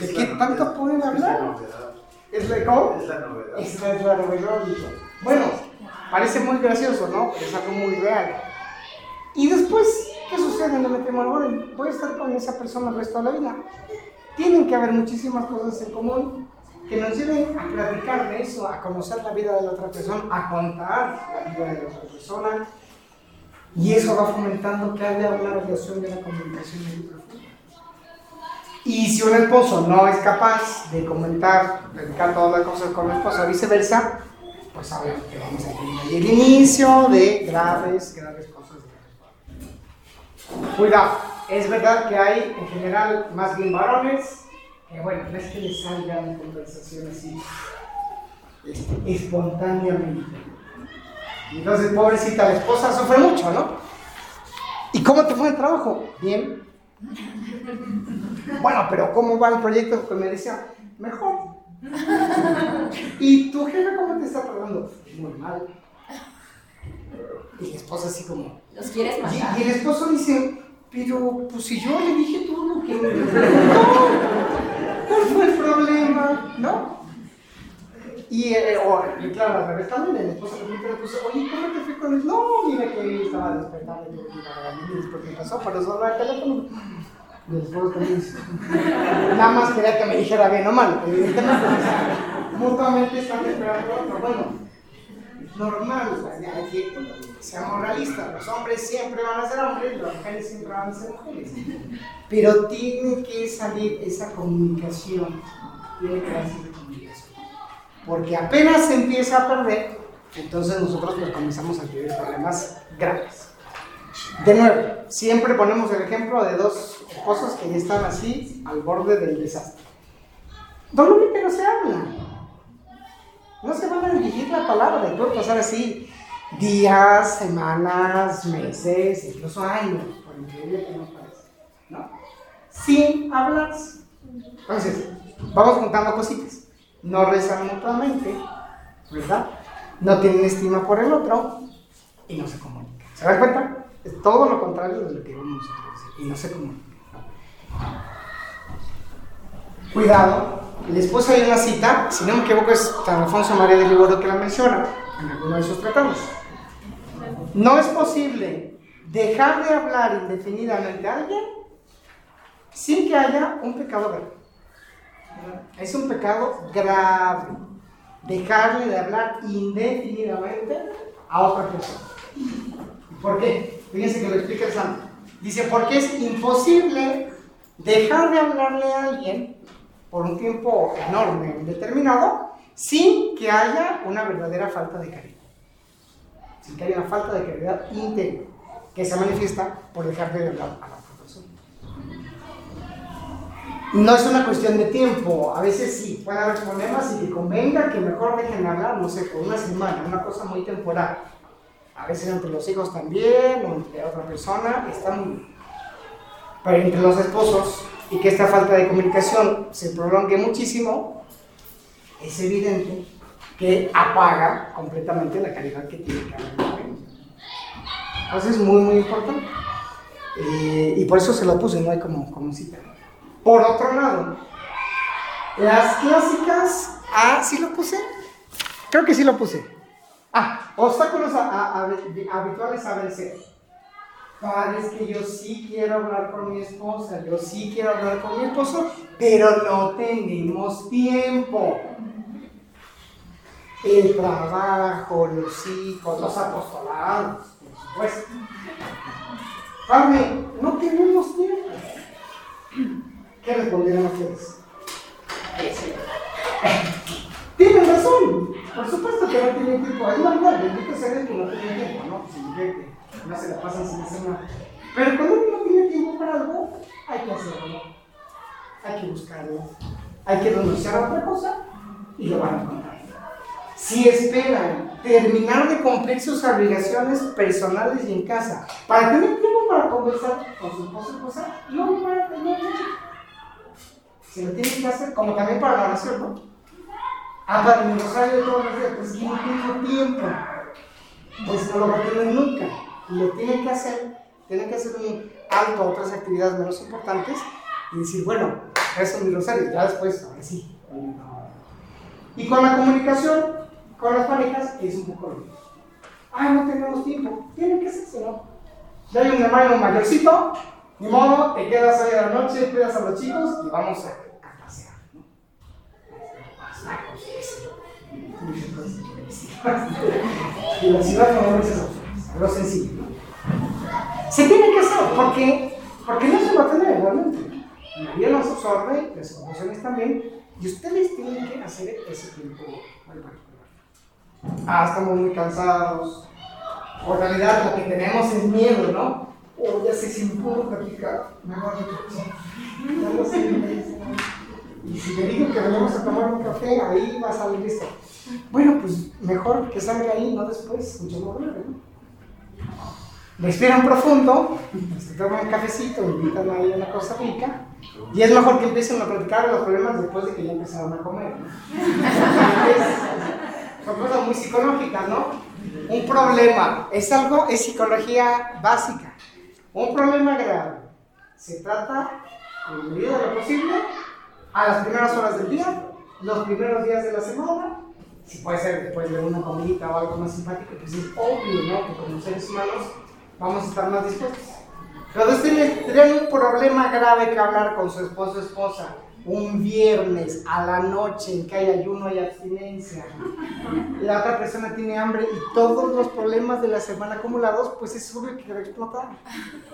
¿de qué tanto pueden hablar? ¿Es la novedad. Es la novedad. Esta es la novedad. Bueno, parece muy gracioso, ¿no? Pero es algo muy real. Y después, ¿qué sucede en el matrimonio? Voy a estar con esa persona el resto de la vida. Tienen que haber muchísimas cosas en común que nos lleven a platicar de eso, a conocer la vida de la otra persona, a contar la vida de la otra persona, y eso va fomentando que haya una relación de la comunicación muy profunda. Y si un esposo no es capaz de comentar, dedicar todas las cosas con la esposa, viceversa, pues sabemos que vamos a tener el inicio de graves, graves cosas. Cuidado, es verdad que hay en general más bien varones que, bueno, no es que les salga una conversación así este, espontáneamente entonces, pobrecita, la esposa sufre mucho, ¿no? ¿Y cómo te fue el trabajo? Bien. Bueno, pero ¿cómo va el proyecto? Pues me decía, mejor. ¿Y tu jefe cómo te está tratando? Muy mal. Y la esposa así como... ¿Los quieres matar? Y, el esposo dice, pero pues si yo le dije todo lo que ¿cuál fue el problema? ¿No? Y, o, y claro, al revés también, el esposo le pregunta pues, oye, ¿cómo te fui con él? No, mira que estaba despertando y me después me pasó, pero solo el teléfono. Y el esposo también dice, nada más quería que me dijera bien o mal, evidentemente, mutuamente están esperando otro. Bueno, normal, hay que seamos realistas, los hombres siempre van a ser hombres, las mujeres siempre van a ser mujeres. Pero tiene que salir esa comunicación, tiene que salir porque apenas se empieza a perder, entonces nosotros pues comenzamos a tener problemas graves. De nuevo, siempre ponemos el ejemplo de dos cosas que ya están así al borde del desastre. Normalmente no se habla. No se van a dirigir la palabra, puede pasar así días, semanas, meses, incluso años, por increíble que nos parece. ¿no? Sin hablar. Entonces, vamos contando cositas no rezan mutuamente, ¿verdad? No tienen estima por el otro y no se comunican. ¿Se dan cuenta? Es todo lo contrario de lo que a decir. Y no se comunican. Cuidado, después hay una cita, si no me equivoco es San Alfonso María de Liborio que la menciona en alguno de sus tratados. No es posible dejar de hablar indefinidamente a alguien sin que haya un pecado grave. Es un pecado grave. Dejarle de hablar indefinidamente a otra persona. ¿Por qué? Fíjense que lo explica el santo. Dice, porque es imposible dejar de hablarle a alguien por un tiempo enorme, indeterminado, sin que haya una verdadera falta de caridad. Sin que haya una falta de caridad íntegra que se manifiesta por dejar de hablar a la. No es una cuestión de tiempo, a veces sí, puede haber problemas y que convenga que mejor dejen hablar, no sé, por una semana, una cosa muy temporal. A veces entre los hijos también, o entre otra persona, está muy bien. Pero entre los esposos, y que esta falta de comunicación se prolongue muchísimo, es evidente que apaga completamente la calidad que tiene que haber Entonces es muy, muy importante. Eh, y por eso se lo puse, no hay como, como cita. Por otro lado, las clásicas. Ah, ¿sí lo puse? Creo que sí lo puse. Ah, obstáculos habituales a vencer. Padre, es que yo sí quiero hablar con mi esposa, yo sí quiero hablar con mi esposo, pero no tenemos tiempo. El trabajo, los hijos, los apostolados, por supuesto. Padre, no tenemos tiempo. ¿Qué respondieron ustedes? Tienen razón. Por supuesto que no tienen tiempo. Es normal, bendito sea que no tiene tiempo, ¿no? Pues que no se la pasan sin hacer nada. Pero cuando uno no tiene tiempo para algo, hay que hacerlo. Hay que buscarlo. Hay que renunciar a otra cosa y lo van a encontrar. Si esperan terminar de cumplir sus obligaciones personales y en casa para tener tiempo para conversar con su esposo y esposa, no van a tener Si lo tienen que hacer, como también para la oración, ¿no? Ah, para mi rosario todos los días, pues no tengo tiempo. Pues no lo va a tener nunca. Lo tienen que hacer, tienen que hacer un alto a otras actividades menos importantes y decir, bueno, eso es mi rosario, ya después, ahora sí. Y con la comunicación con las parejas es un poco lo mismo. Ay, no tenemos tiempo. Tienen que hacerse, ¿no? Ya hay un hermano mayorcito, ni modo, te quedas ahí a la noche, cuidas a los chicos y vamos a, a pasear. ¿no? Y la ciudad no muchas opciones, lo sencillo. Se tiene que hacer, porque, porque no se va a tener realmente. La vida nos absorbe, las emociones también, y ustedes tienen que hacer ese tiempo muy particular. Ah, estamos muy cansados. O en realidad lo que tenemos es miedo, ¿no? O ya sé si me puedo platicar, mejor lo sé. Y si te digo que venimos a tomar un café, ahí va a salir esto. Bueno, pues mejor que salga ahí, no después, mucho más ¿no? respiran profundo, se toman un cafecito, invitan ahí una cosa rica, y es mejor que empiecen a platicar los problemas después de que ya empezaron a comer. son cosas muy psicológicas, ¿no? Un problema es algo, es psicología básica. Un problema grave se trata, en medida de lo posible, a las primeras horas del día, los primeros días de la semana, si puede ser después de una comidita o algo más simpático, pues es obvio, ¿no? Que como seres humanos vamos a estar más dispuestos. Pero ustedes tendrían un problema grave que hablar con su esposo o esposa un viernes a la noche en que hay ayuno y abstinencia, la otra persona tiene hambre y todos los problemas de la semana acumulados, pues es obvio que va a explotar.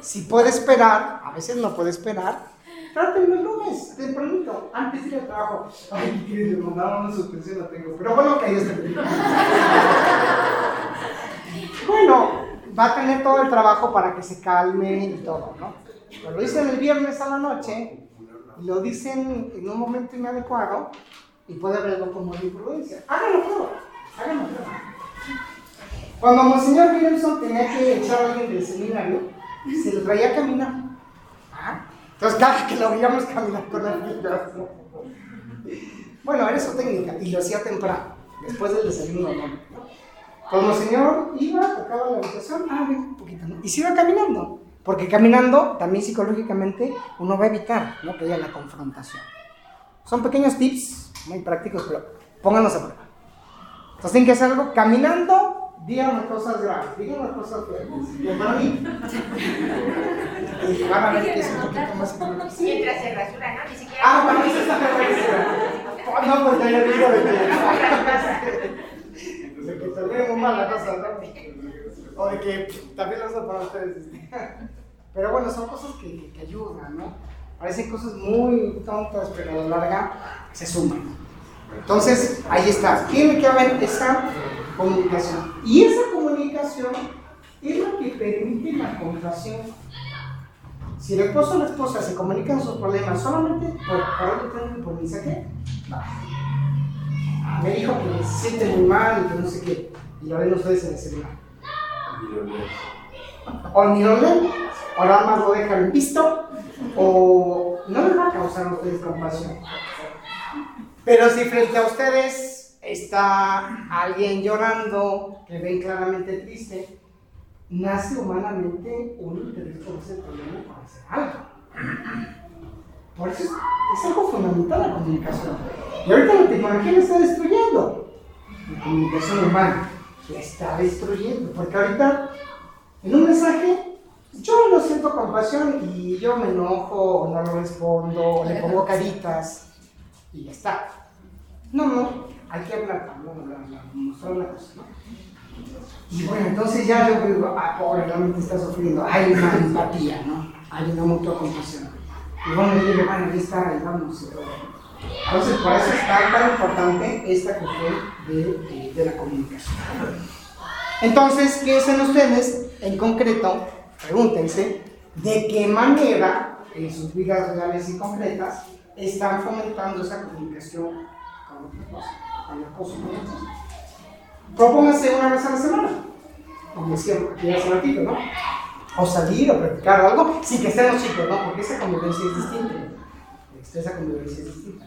Si puede esperar, a veces no puede esperar, trátenlo el lunes, tempranito, antes de ir al trabajo. Ay, que le mandaron una suspensión, la tengo, pero bueno, que ahí está. bueno, va a tener todo el trabajo para que se calme y todo, ¿no? Pero lo dicen el viernes a la noche, lo dicen en un momento inadecuado, y puede haberlo como de imprudencia. Háganlo todo, háganlo todo. Cuando Monseñor Williamson tenía que echar a alguien del seminario, se lo traía a caminar. Entonces, cada que lo veíamos caminar con la vida. Bueno, era su técnica, y lo hacía temprano, después del desayuno. ¿no? Como el Señor iba, tocaba la habitación, ah, un poquito, ¿no? Y se iba caminando, porque caminando también psicológicamente uno va a evitar ¿no? que haya la confrontación. Son pequeños tips, muy prácticos, pero pónganlos a prueba. Entonces tienen que hacer algo caminando, díganme cosas graves, díganme cosas fuertes. Y para mí. y van a ver que es un poquito más. Mientras se rasura, ¿no? Ni siquiera. Ah, bueno, eso está perfecto. No, pues ya digo de que. viene muy mal la cosa, ¿no? O de que también lo uso para ustedes. Pero bueno, son cosas que, que ayudan, ¿no? Parecen cosas muy tontas, pero a la larga se suman. Entonces, ahí está. Tiene que haber esa comunicación. Y esa comunicación es lo que permite la compasión. Si el esposo o la esposa se comunican sus problemas solamente por correo electrónico por mensaje, va. Ah, me dijo que se siente muy mal y que no sé qué. Y lo ven ustedes en el celular. O ni lo o nada más lo dejan visto, o no les va a causar a ustedes compasión. Pero si frente a ustedes está alguien llorando, que ven claramente triste, nace humanamente un interés por ese problema, por hacer algo. Por eso es, es algo fundamental la comunicación. Y ahorita la tecnología la está destruyendo. La comunicación humana la está destruyendo. Porque ahorita, en un mensaje, yo no siento compasión y yo me enojo, no lo respondo, le pongo caritas y ya está. No, no, hay que hablar, mostrar una cosa. Y bueno, entonces ya yo digo, ah, pobre, realmente está sufriendo, hay una empatía, ¿no? Hay una mutua compasión. Y bueno, yo digo, bueno, ahí está, ahí vamos. Entonces, por eso está tan importante esta cuestión de, de- de la comunicación. Entonces, ¿qué hacen ustedes en concreto? Pregúntense, ¿de qué manera en sus vidas reales y concretas están fomentando esa comunicación con otra cosa, con? Propónganse una vez a la semana, como decía aquí hace ratito, ¿no? O salir o practicar algo sin que estén los chicos, ¿no? Porque esa convivencia es distinta. Este, Esa convivencia es distinta.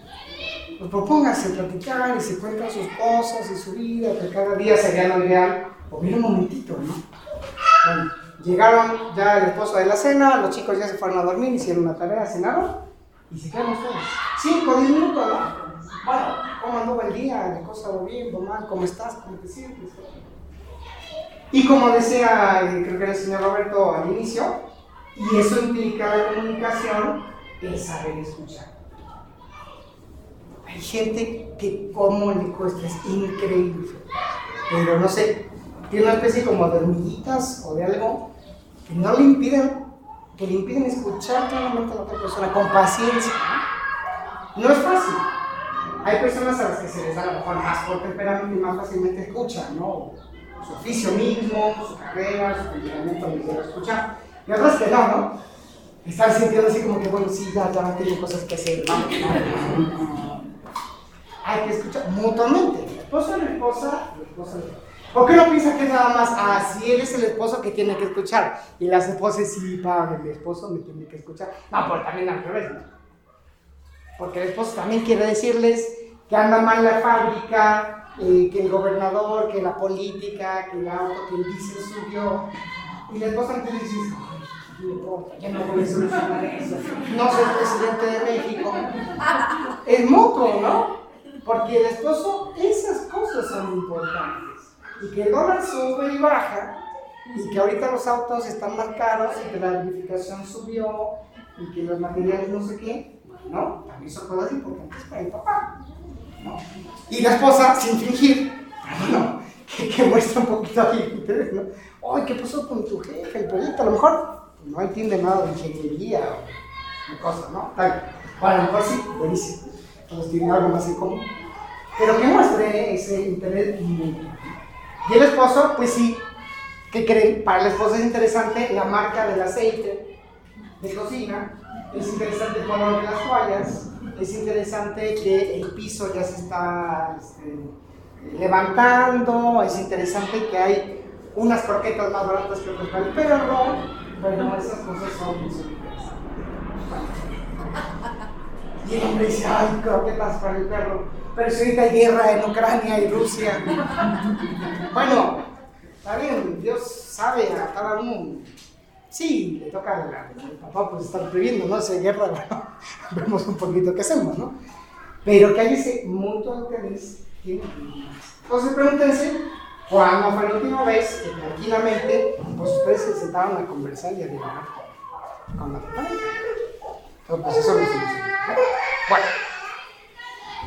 Pues propónganse platicar y se cuentan sus cosas y su vida, que cada día sería lo ideal. O bien un momentito, ¿no? Bueno, llegaron ya el esposo de la cena, los chicos ya se fueron a dormir, hicieron la tarea, cenaron y se quedaron ustedes. Cinco, diez minutos, ¿no? Bueno, ¿cómo anduvo el día? ¿La cosa va bien, va mal? ¿Cómo estás? ¿Cómo te sientes? Y como decía, eh, creo que era el señor Roberto al inicio, y eso implica la comunicación, el saber escuchar. Hay gente que como le cuesta, es increíble, pero no sé, tiene una especie como de hormiguitas o de algo que no le impiden, que le impiden escuchar claramente a la otra persona con paciencia. ¿no? Es fácil. Hay personas a las que se les da a lo mejor más por temperamento y más fácilmente escuchan, ¿no? Su oficio mismo, su carrera, su temperamento les lleva a escuchar. Y otras que no, ¿no? Están sintiendo así como que, bueno, sí, ya, ya tengo cosas que hacer, ¿no? Hay que escuchar mutuamente. El esposo y la esposa, la esposa la ¿Por qué no piensa que es nada más, ah, si él es el esposo que tiene que escuchar? Y las esposas, sí, padre, el esposo me tiene que escuchar. No, pero también al revés, ¿no? Porque el esposo también quiere decirles que anda mal la fábrica, eh, que el gobernador, que la política, que el auto, que el diésel subió. Y la esposa entonces dice, "Ay, no importa, ya no voy a solucionar eso. No soy presidente de México. Es mutuo, ¿no? Porque el esposo, esas cosas son importantes. Y que el dólar sube y baja, y que ahorita los autos están más caros, y que la edificación subió, y que los materiales no sé qué, ¿no? También son cosas importantes para el papá, ¿no? Y la esposa, sin fingir, bueno, que, que muestra un poquito el interés, ¿no? Ay, ¿qué pasó con tu jefe? El proyecto, a lo mejor no entiende nada de ingeniería o cosas, ¿no? Tal. O a lo mejor sí, buenísimo. Todos tienen algo más en común. Pero que muestre ese interés. Y el esposo, pues sí, ¿qué creen? Para el esposo es interesante la marca del aceite de cocina, es interesante el color de las toallas, es interesante que el piso ya se está este, levantando, es interesante que hay unas croquetas más baratas que otras para el perro, pero esas cosas son muy interesantes. Y el hombre dice, ay, croquetas para el perro. Pero si ahorita hay guerra en Ucrania y Rusia. Bueno, está bien, Dios sabe a cada uno. Sí, le toca al papá pues estar previendo, ¿no? Si hay guerra, bueno, vemos un poquito qué hacemos, ¿no? Pero que hay ese mutuo interés. Entonces pregúntense, ¿cuándo fue la última vez que tranquilamente pues ustedes se sentaron a conversar y a dialogar con la pareja? Entonces, pues eso lo soluciona. Bueno,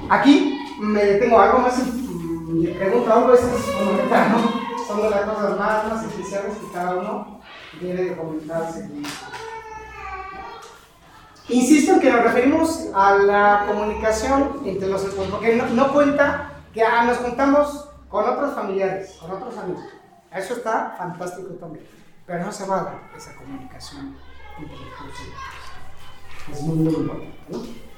aquí me detengo algo más, y le pregunto algo, eso es ¿no? Son de las cosas más, más especiales que cada uno debe de comentarse. Insisto en que nos referimos a la comunicación entre los esposos, porque no, no cuenta que ah, nos juntamos con otros familiares, con otros amigos. Eso está fantástico también. Pero no se va a dar esa comunicación entre los esposos. Es muy, muy importante. ¿no?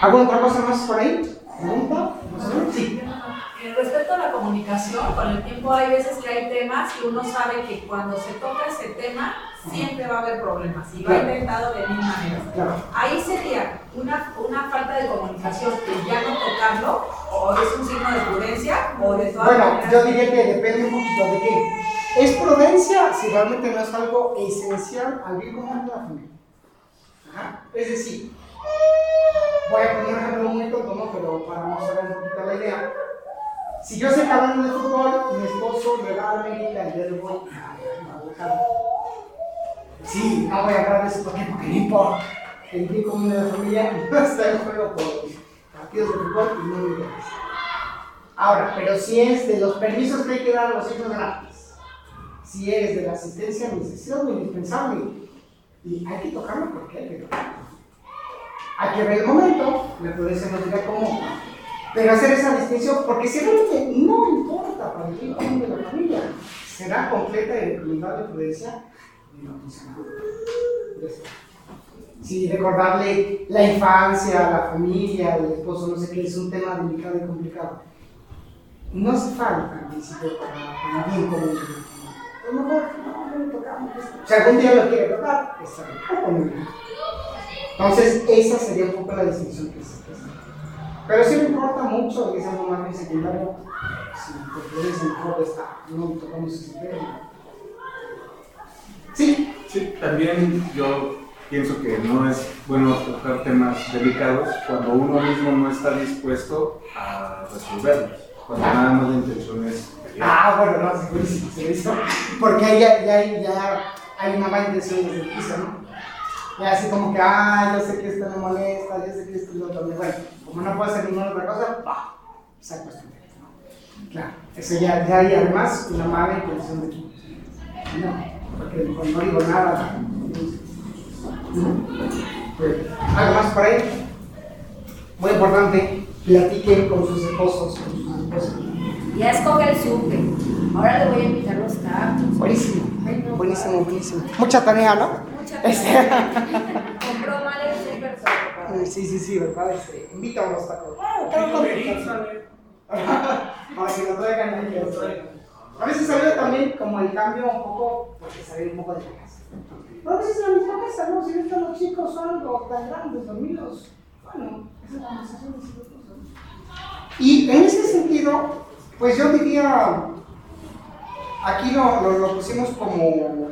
¿Alguna otra cosa más por ahí? ¿Pregunta? Sí. Eh, Respecto a la comunicación, con el tiempo hay veces que hay temas y uno sabe que cuando se toca ese tema siempre va a haber problemas y va Claro. intentado de mil maneras. Claro. Ahí sería una, una falta de comunicación que ya no tocarlo o es un signo de prudencia o de todas Bueno, maneras. yo diría que depende un poquito de qué. Es prudencia si realmente no es algo esencial al bien común de la familia. Ajá. Es decir, voy a poner un ejemplo muy tonto, ¿no? Pero para mostrar un poquito la idea. Si yo que hablando de fútbol, mi esposo me va a América día de hoy, ay, Guadalajara. Sí, no voy a hablar de eso, ¿por qué? Porque no importa. El bien común de la familia no está en juego por partidos de fútbol y no me interesa. Ahora, pero si es de los permisos que hay que dar a los hijos gratis, si es de la asistencia necesaria, indispensable, y hay que tocarlo porque hay que tocarlo. Hay que ver el momento, me ser no diga cómo, pero hacer esa distinción, porque si realmente no importa para el común de la familia, será completa y recomendable prudencia y no. Sí, recordarle la infancia, la familia, el esposo, no sé qué, es un tema delicado y complicado. No hace falta al principio para, para bien común. A lo mejor no, no le tocamos. Si algún día lo quiere tocar, está bien. Entonces, esa sería un poco la distinción que se hace. Pero sí me importa mucho, es algo más bien secundario, si por prudencia mejor está, no tocamos ese tema. Sí, Sí, también yo pienso que no es bueno tocar temas delicados cuando uno mismo no está dispuesto a resolverlos. Cuando nada más la intención es pelear. Ah, bueno, no, segurísimo, segurísimo. Porque ahí ya, ya, ya hay una mala intención desde el piso, ¿no? Ya así como que, ah, yo sé que esto me molesta, yo sé que esto es lo otro. Bueno, como no puedo hacer ninguna otra cosa, ¡pah! Saco esto. ¿no? Claro, eso ya, ya hay además una mala intención de ti. No, porque cuando no digo nada. no. Bueno, ¿Algo más por ahí? Muy importante, platiquen con sus esposos, con sus esposas. Ya escoge el súper. Ahora le voy a invitar los tacos. Buenísimo, Ay, no, buenísimo, buenísimo. Mucha tarea, ¿no? Mucha Compró mal el solo. Sí, sí, sí, ¿verdad? Este, invita a unos tacos. Ah, que lo traigan ahí, que lo traigan. A veces ayuda también como el cambio un poco, porque salir un poco de la casa. Pero a veces en la misma casa, ¿no? Si no están los chicos o algo tan grandes, dormidos. Bueno, esas conversaciones y otras cosas. Y en ese sentido, pues yo diría, aquí lo, lo, lo pusimos como,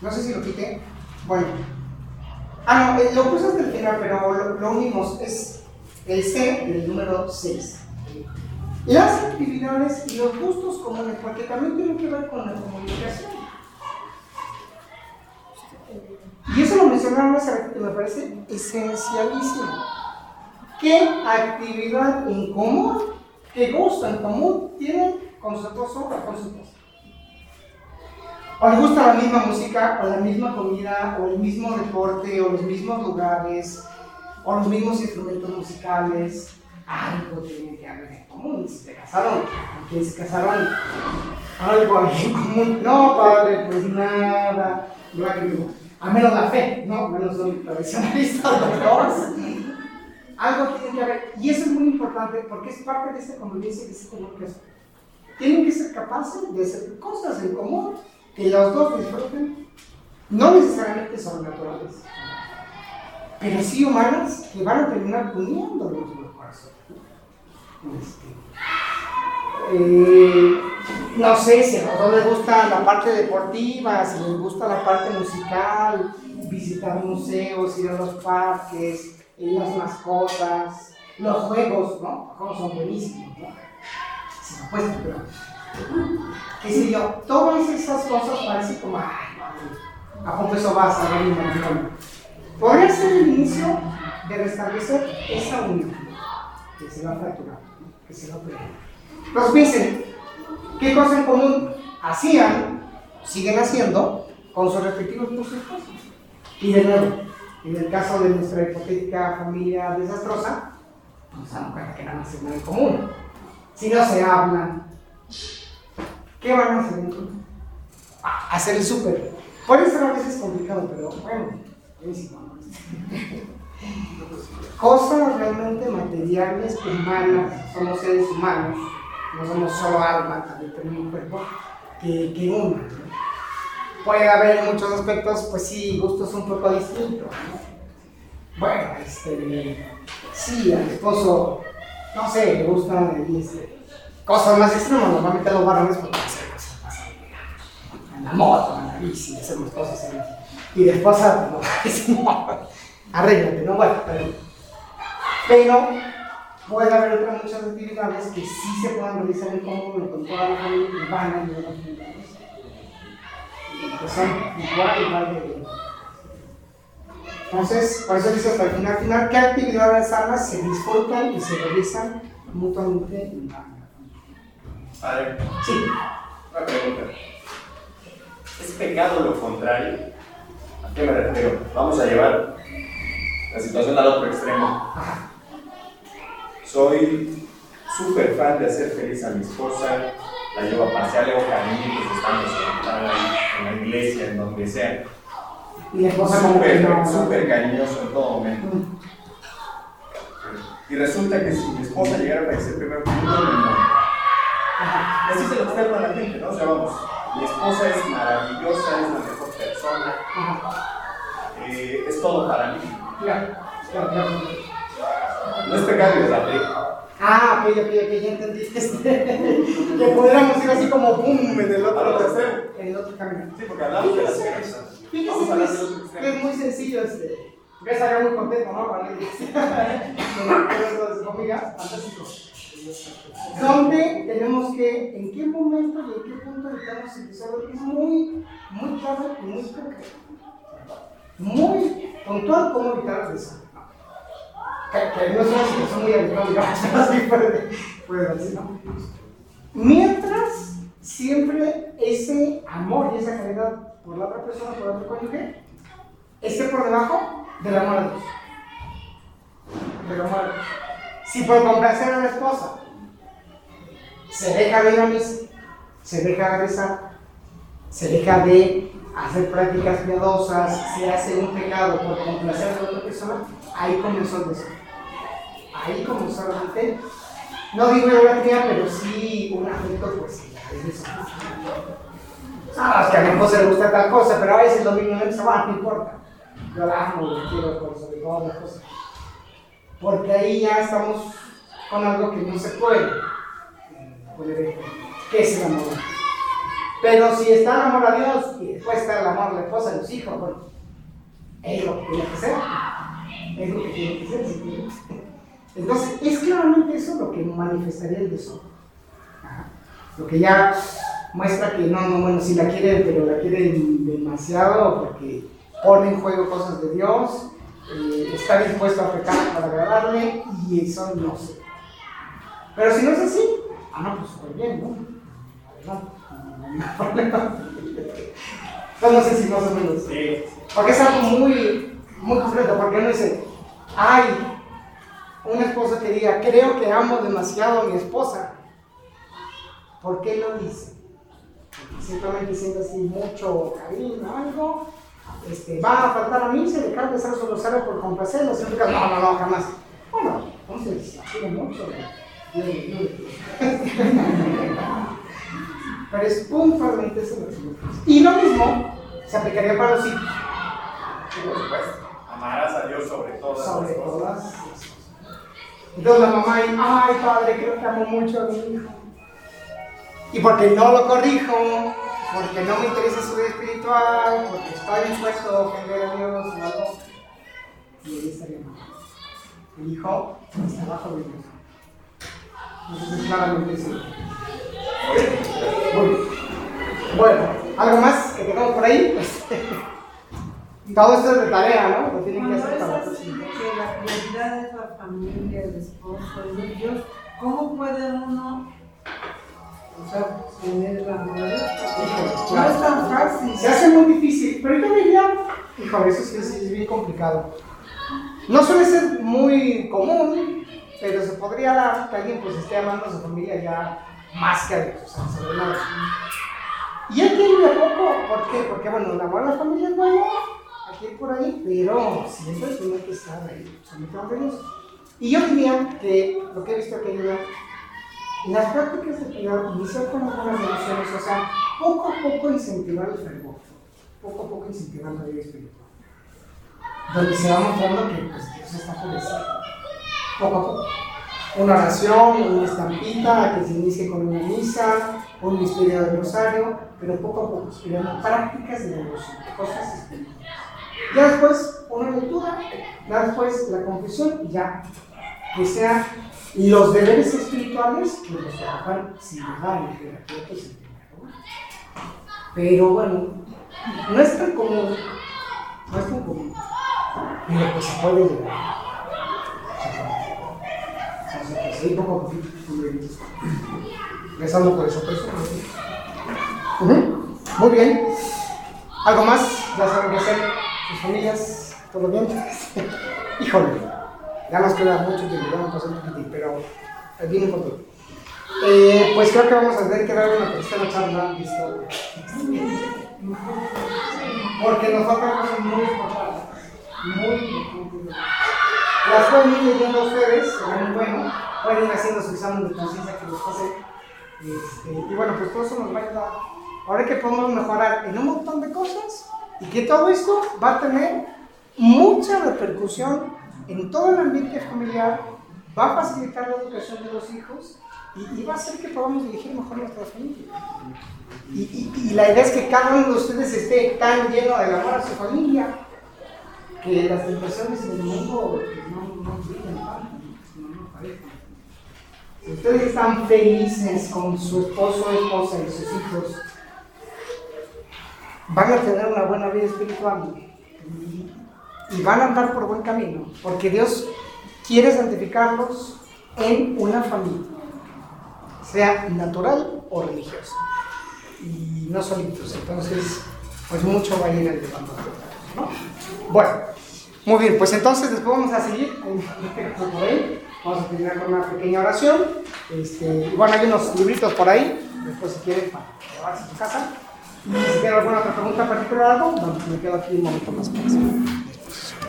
no sé si lo quité, bueno. Ah, no, eh, lo puse hasta el final, pero lo, lo unimos, es el C del número 6. Las actividades y los gustos comunes, porque también tienen que ver con la comunicación. Y eso lo mencionaron hace que me parece esencialísimo. ¿Qué actividad en común, qué gusto en común tienen con su esposo o con su esposa? ¿O les gusta la misma música, o la misma comida, o el mismo deporte, o los mismos lugares, o los mismos instrumentos musicales? Algo tiene que haber en común. Si se casaron, ¿con quién se casaron? Algo hay en común. No, padre, pues nada. A menos la fe, no, menos soy tradicionalista los dos. Algo tiene que haber. Y eso es muy importante porque es parte de esta convivencia que se comunicación. Tienen que ser capaces de hacer cosas en común que los dos disfruten, no necesariamente sobrenaturales, pero sí humanas que van a terminar uniendo los corazones. Este, eh, no sé si a los dos les gusta la parte deportiva, si les gusta la parte musical, visitar museos, ir a los parques, ir las mascotas, los juegos, ¿no? Los juegos son buenísimos, ¿no? Si no, pues, pero qué sé yo, todas esas cosas parecen como, ay, a poco eso va a saber mi matrimonio. Podría ser el inicio de restablecer esa unión que se va a fracturar. que se lo creen. Entonces dicen, ¿qué cosa en común hacían, siguen haciendo, con sus respectivos esposos? Y de nuevo, en el caso de nuestra hipotética familia desastrosa, nos damos cuenta que nada más en común. Si no se hablan, ¿qué van a hacer en? Ah, hacer el súper. Por eso a veces es complicado, pero bueno, igual. Cosas realmente materiales, humanas, somos seres humanos, no somos solo alma, también tenemos un cuerpo, que, que uno. Puede haber muchos aspectos, pues sí, gustos un poco distintos. Bueno, este, sí, al esposo, no sé, le gustan este, cosas más extremas, normalmente los varones porque hacer cosas más en la moto, en la bici, hacemos cosas así. Y de esposa, no, arréglate, ¿no? Bueno, pero, pero puede haber otras muchas actividades que sí se puedan realizar en común con toda la familia y van a ayudar a los que son igual, igual de entonces, por eso dice el final, final, ¿qué actividades armas se disfrutan y se realizan mutuamente en la Padre. Sí. Una pregunta. ¿Es pecado lo contrario? ¿A qué me refiero? Vamos a llevar la situación al otro extremo. Soy súper fan de hacer feliz a mi esposa, la llevo a pasear, le hago cariñitos, estamos en la iglesia, en donde sea y la esposa súper, súper cariñoso en todo momento. Y resulta que si mi esposa llegara a aparecer primero, yo no me. Así se lo externo a la gente, ¿no? O sea, vamos, mi esposa es maravillosa, es la mejor persona, eh, es todo para mí. No es pecado. Ah, ok, ok, ok, ya entendiste. que pudiéramos ir así como boom en el otro extremo. En el otro camino. Sí, porque hablamos de las. Fíjese que es, muy sencillo este. Muy contento, ¿no? Con fantástico. Donde tenemos que, en qué momento y en qué punto el desorden, es muy, muy claro y muy concreto. Muy puntual cómo evitar el. Que, que no es una situación muy habitual, así puede, decir. Mientras siempre ese amor y esa calidad por la otra persona, por otro cónyuge, esté por debajo del amor a Dios. Del amor a Dios. Si por complacer a la esposa se deja de ir a misa, se deja de rezar, se deja de hacer prácticas piadosas, se hace un pecado por complacer a otra persona, ahí comenzó el deseo. Ahí comenzó realmente, no digo idolatría, pero sí un afecto, pues. Ah, es que a mi esposa le gusta tal cosa, pero a veces lo mismo no va, no importa. Yo la amo, la quiero por sobre todas las cosas. Porque ahí ya estamos con algo que no se puede ¿Qué es el amor? Pero si está el amor a Dios y después está el amor a la esposa, a los hijos, bueno, es lo que tiene que ser. Es lo que tiene que ser. Entonces, es claramente eso lo que manifestaría el desorden. Lo que ya muestra que no, no, bueno, si la quiere, pero la quiere demasiado porque pone en juego cosas de Dios, eh, está dispuesto a pecar para agradarle y eso no sé. Pero si no es así, ah, no, pues súper bien, ¿no? Adelante, no hay problema. No, sé si más o menos. Porque es algo muy, muy concreto, porque no dice, ay, una esposa que diga, creo que amo demasiado a mi esposa. ¿Por qué lo dice? simplemente siente así mucho cariño, algo, este, va a faltar a mí, se le cabe estar solo sale por complacerlo, siempre no, no, no, jamás. Bueno, entonces, quiere mucho. Pero es puntualmente eso Y lo mismo se aplicaría para los hijos. Por supuesto. Amarás a Dios sobre todas sobre las cosas. Todas Entonces la mamá, ay padre, creo que amo mucho a mi hijo y porque no lo corrijo, porque no me interesa su vida espiritual, porque estoy dispuesto a ofender a Dios o algo, y ahí estaría mal. El hijo está bajo de Dios. Entonces, claramente sí. Bueno, ¿algo más que tengamos por ahí? Pues, todo esto es de tarea, ¿no? Lo tienen que hacer para la Que la prioridad es la familia, el esposo, Dios ¿cómo puede uno o sea, tener la madre? No es tan fácil. Se hace muy difícil, pero yo diría, híjole, eso sí es, es bien complicado. No suele ser muy común, pero se podría dar que alguien pues esté amando a su familia ya más que a Dios, o sea, se ve. Y hay que ir de a poco, ¿por qué? Porque bueno, el amor a la familia es bueno, aquí por ahí, pero siempre tiene que estar ahí, sometido a Dios. Y yo diría que lo que he visto que ayuda, las prácticas de piedad, iniciar con algunas emociones, o sea, poco a poco incentivar el fervor, poco a poco incentivar la vida espiritual. Donde se va mostrando que pues, Dios está encima. Poco a poco. Una oración, una estampita, que se inicie con una misa, un misterio del rosario, pero poco a poco, estudiando prácticas de devoción, cosas espirituales. Ya después una lectura, ya después la confesión y ya que sean los deberes espirituales que los trabajan sin dejar el jerarquía es el primer lugar. Pero bueno, no es tan común, no es tan común, pero pues se puede llegar. Sea, pues, ahí poco a poquito. Rezando por eso, por eso. Ujú. Muy bien. ¿Algo más? ¿Ya saben qué hacer? ¿Sus familias? ¿Todo bien? Híjole, ya nos queda mucho tiempo, ya me pasó un poquitín, pero es bien importante. Pues creo que vamos a tener que dar una tercera charla, listo. Porque nos faltan cosas muy importantes. Muy importantes. Las pueden ir leyendo ustedes, será muy bueno. Pueden ir haciendo su examen de conciencia que les pase. Este, y bueno, pues todo eso nos va a ayudar. Ahora que podemos mejorar en un montón de cosas y que todo esto va a tener mucha repercusión en todo el ambiente familiar, va a facilitar la educación de los hijos y, y va a hacer que podamos dirigir mejor nuestra familia. Y, y- y la idea es que cada uno de ustedes esté tan lleno del amor a su familia que las tentaciones del mundo no, no tanto, no, no aparezcan. Si ustedes están felices con su esposo, esposa y sus hijos, van a tener una buena vida espiritual y van a andar por buen camino, porque Dios quiere santificarlos en una familia, sea natural o religiosa, y no solitos. Entonces, pues mucho va a ir el. ¿no? Bueno, muy bien, pues entonces después vamos a seguir. Vamos a terminar con una pequeña oración. Este, bueno, hay unos libritos por ahí, después si quieren para llevarse a su casa. Si tienen alguna otra pregunta particular, algo, me quedo aquí un momento más.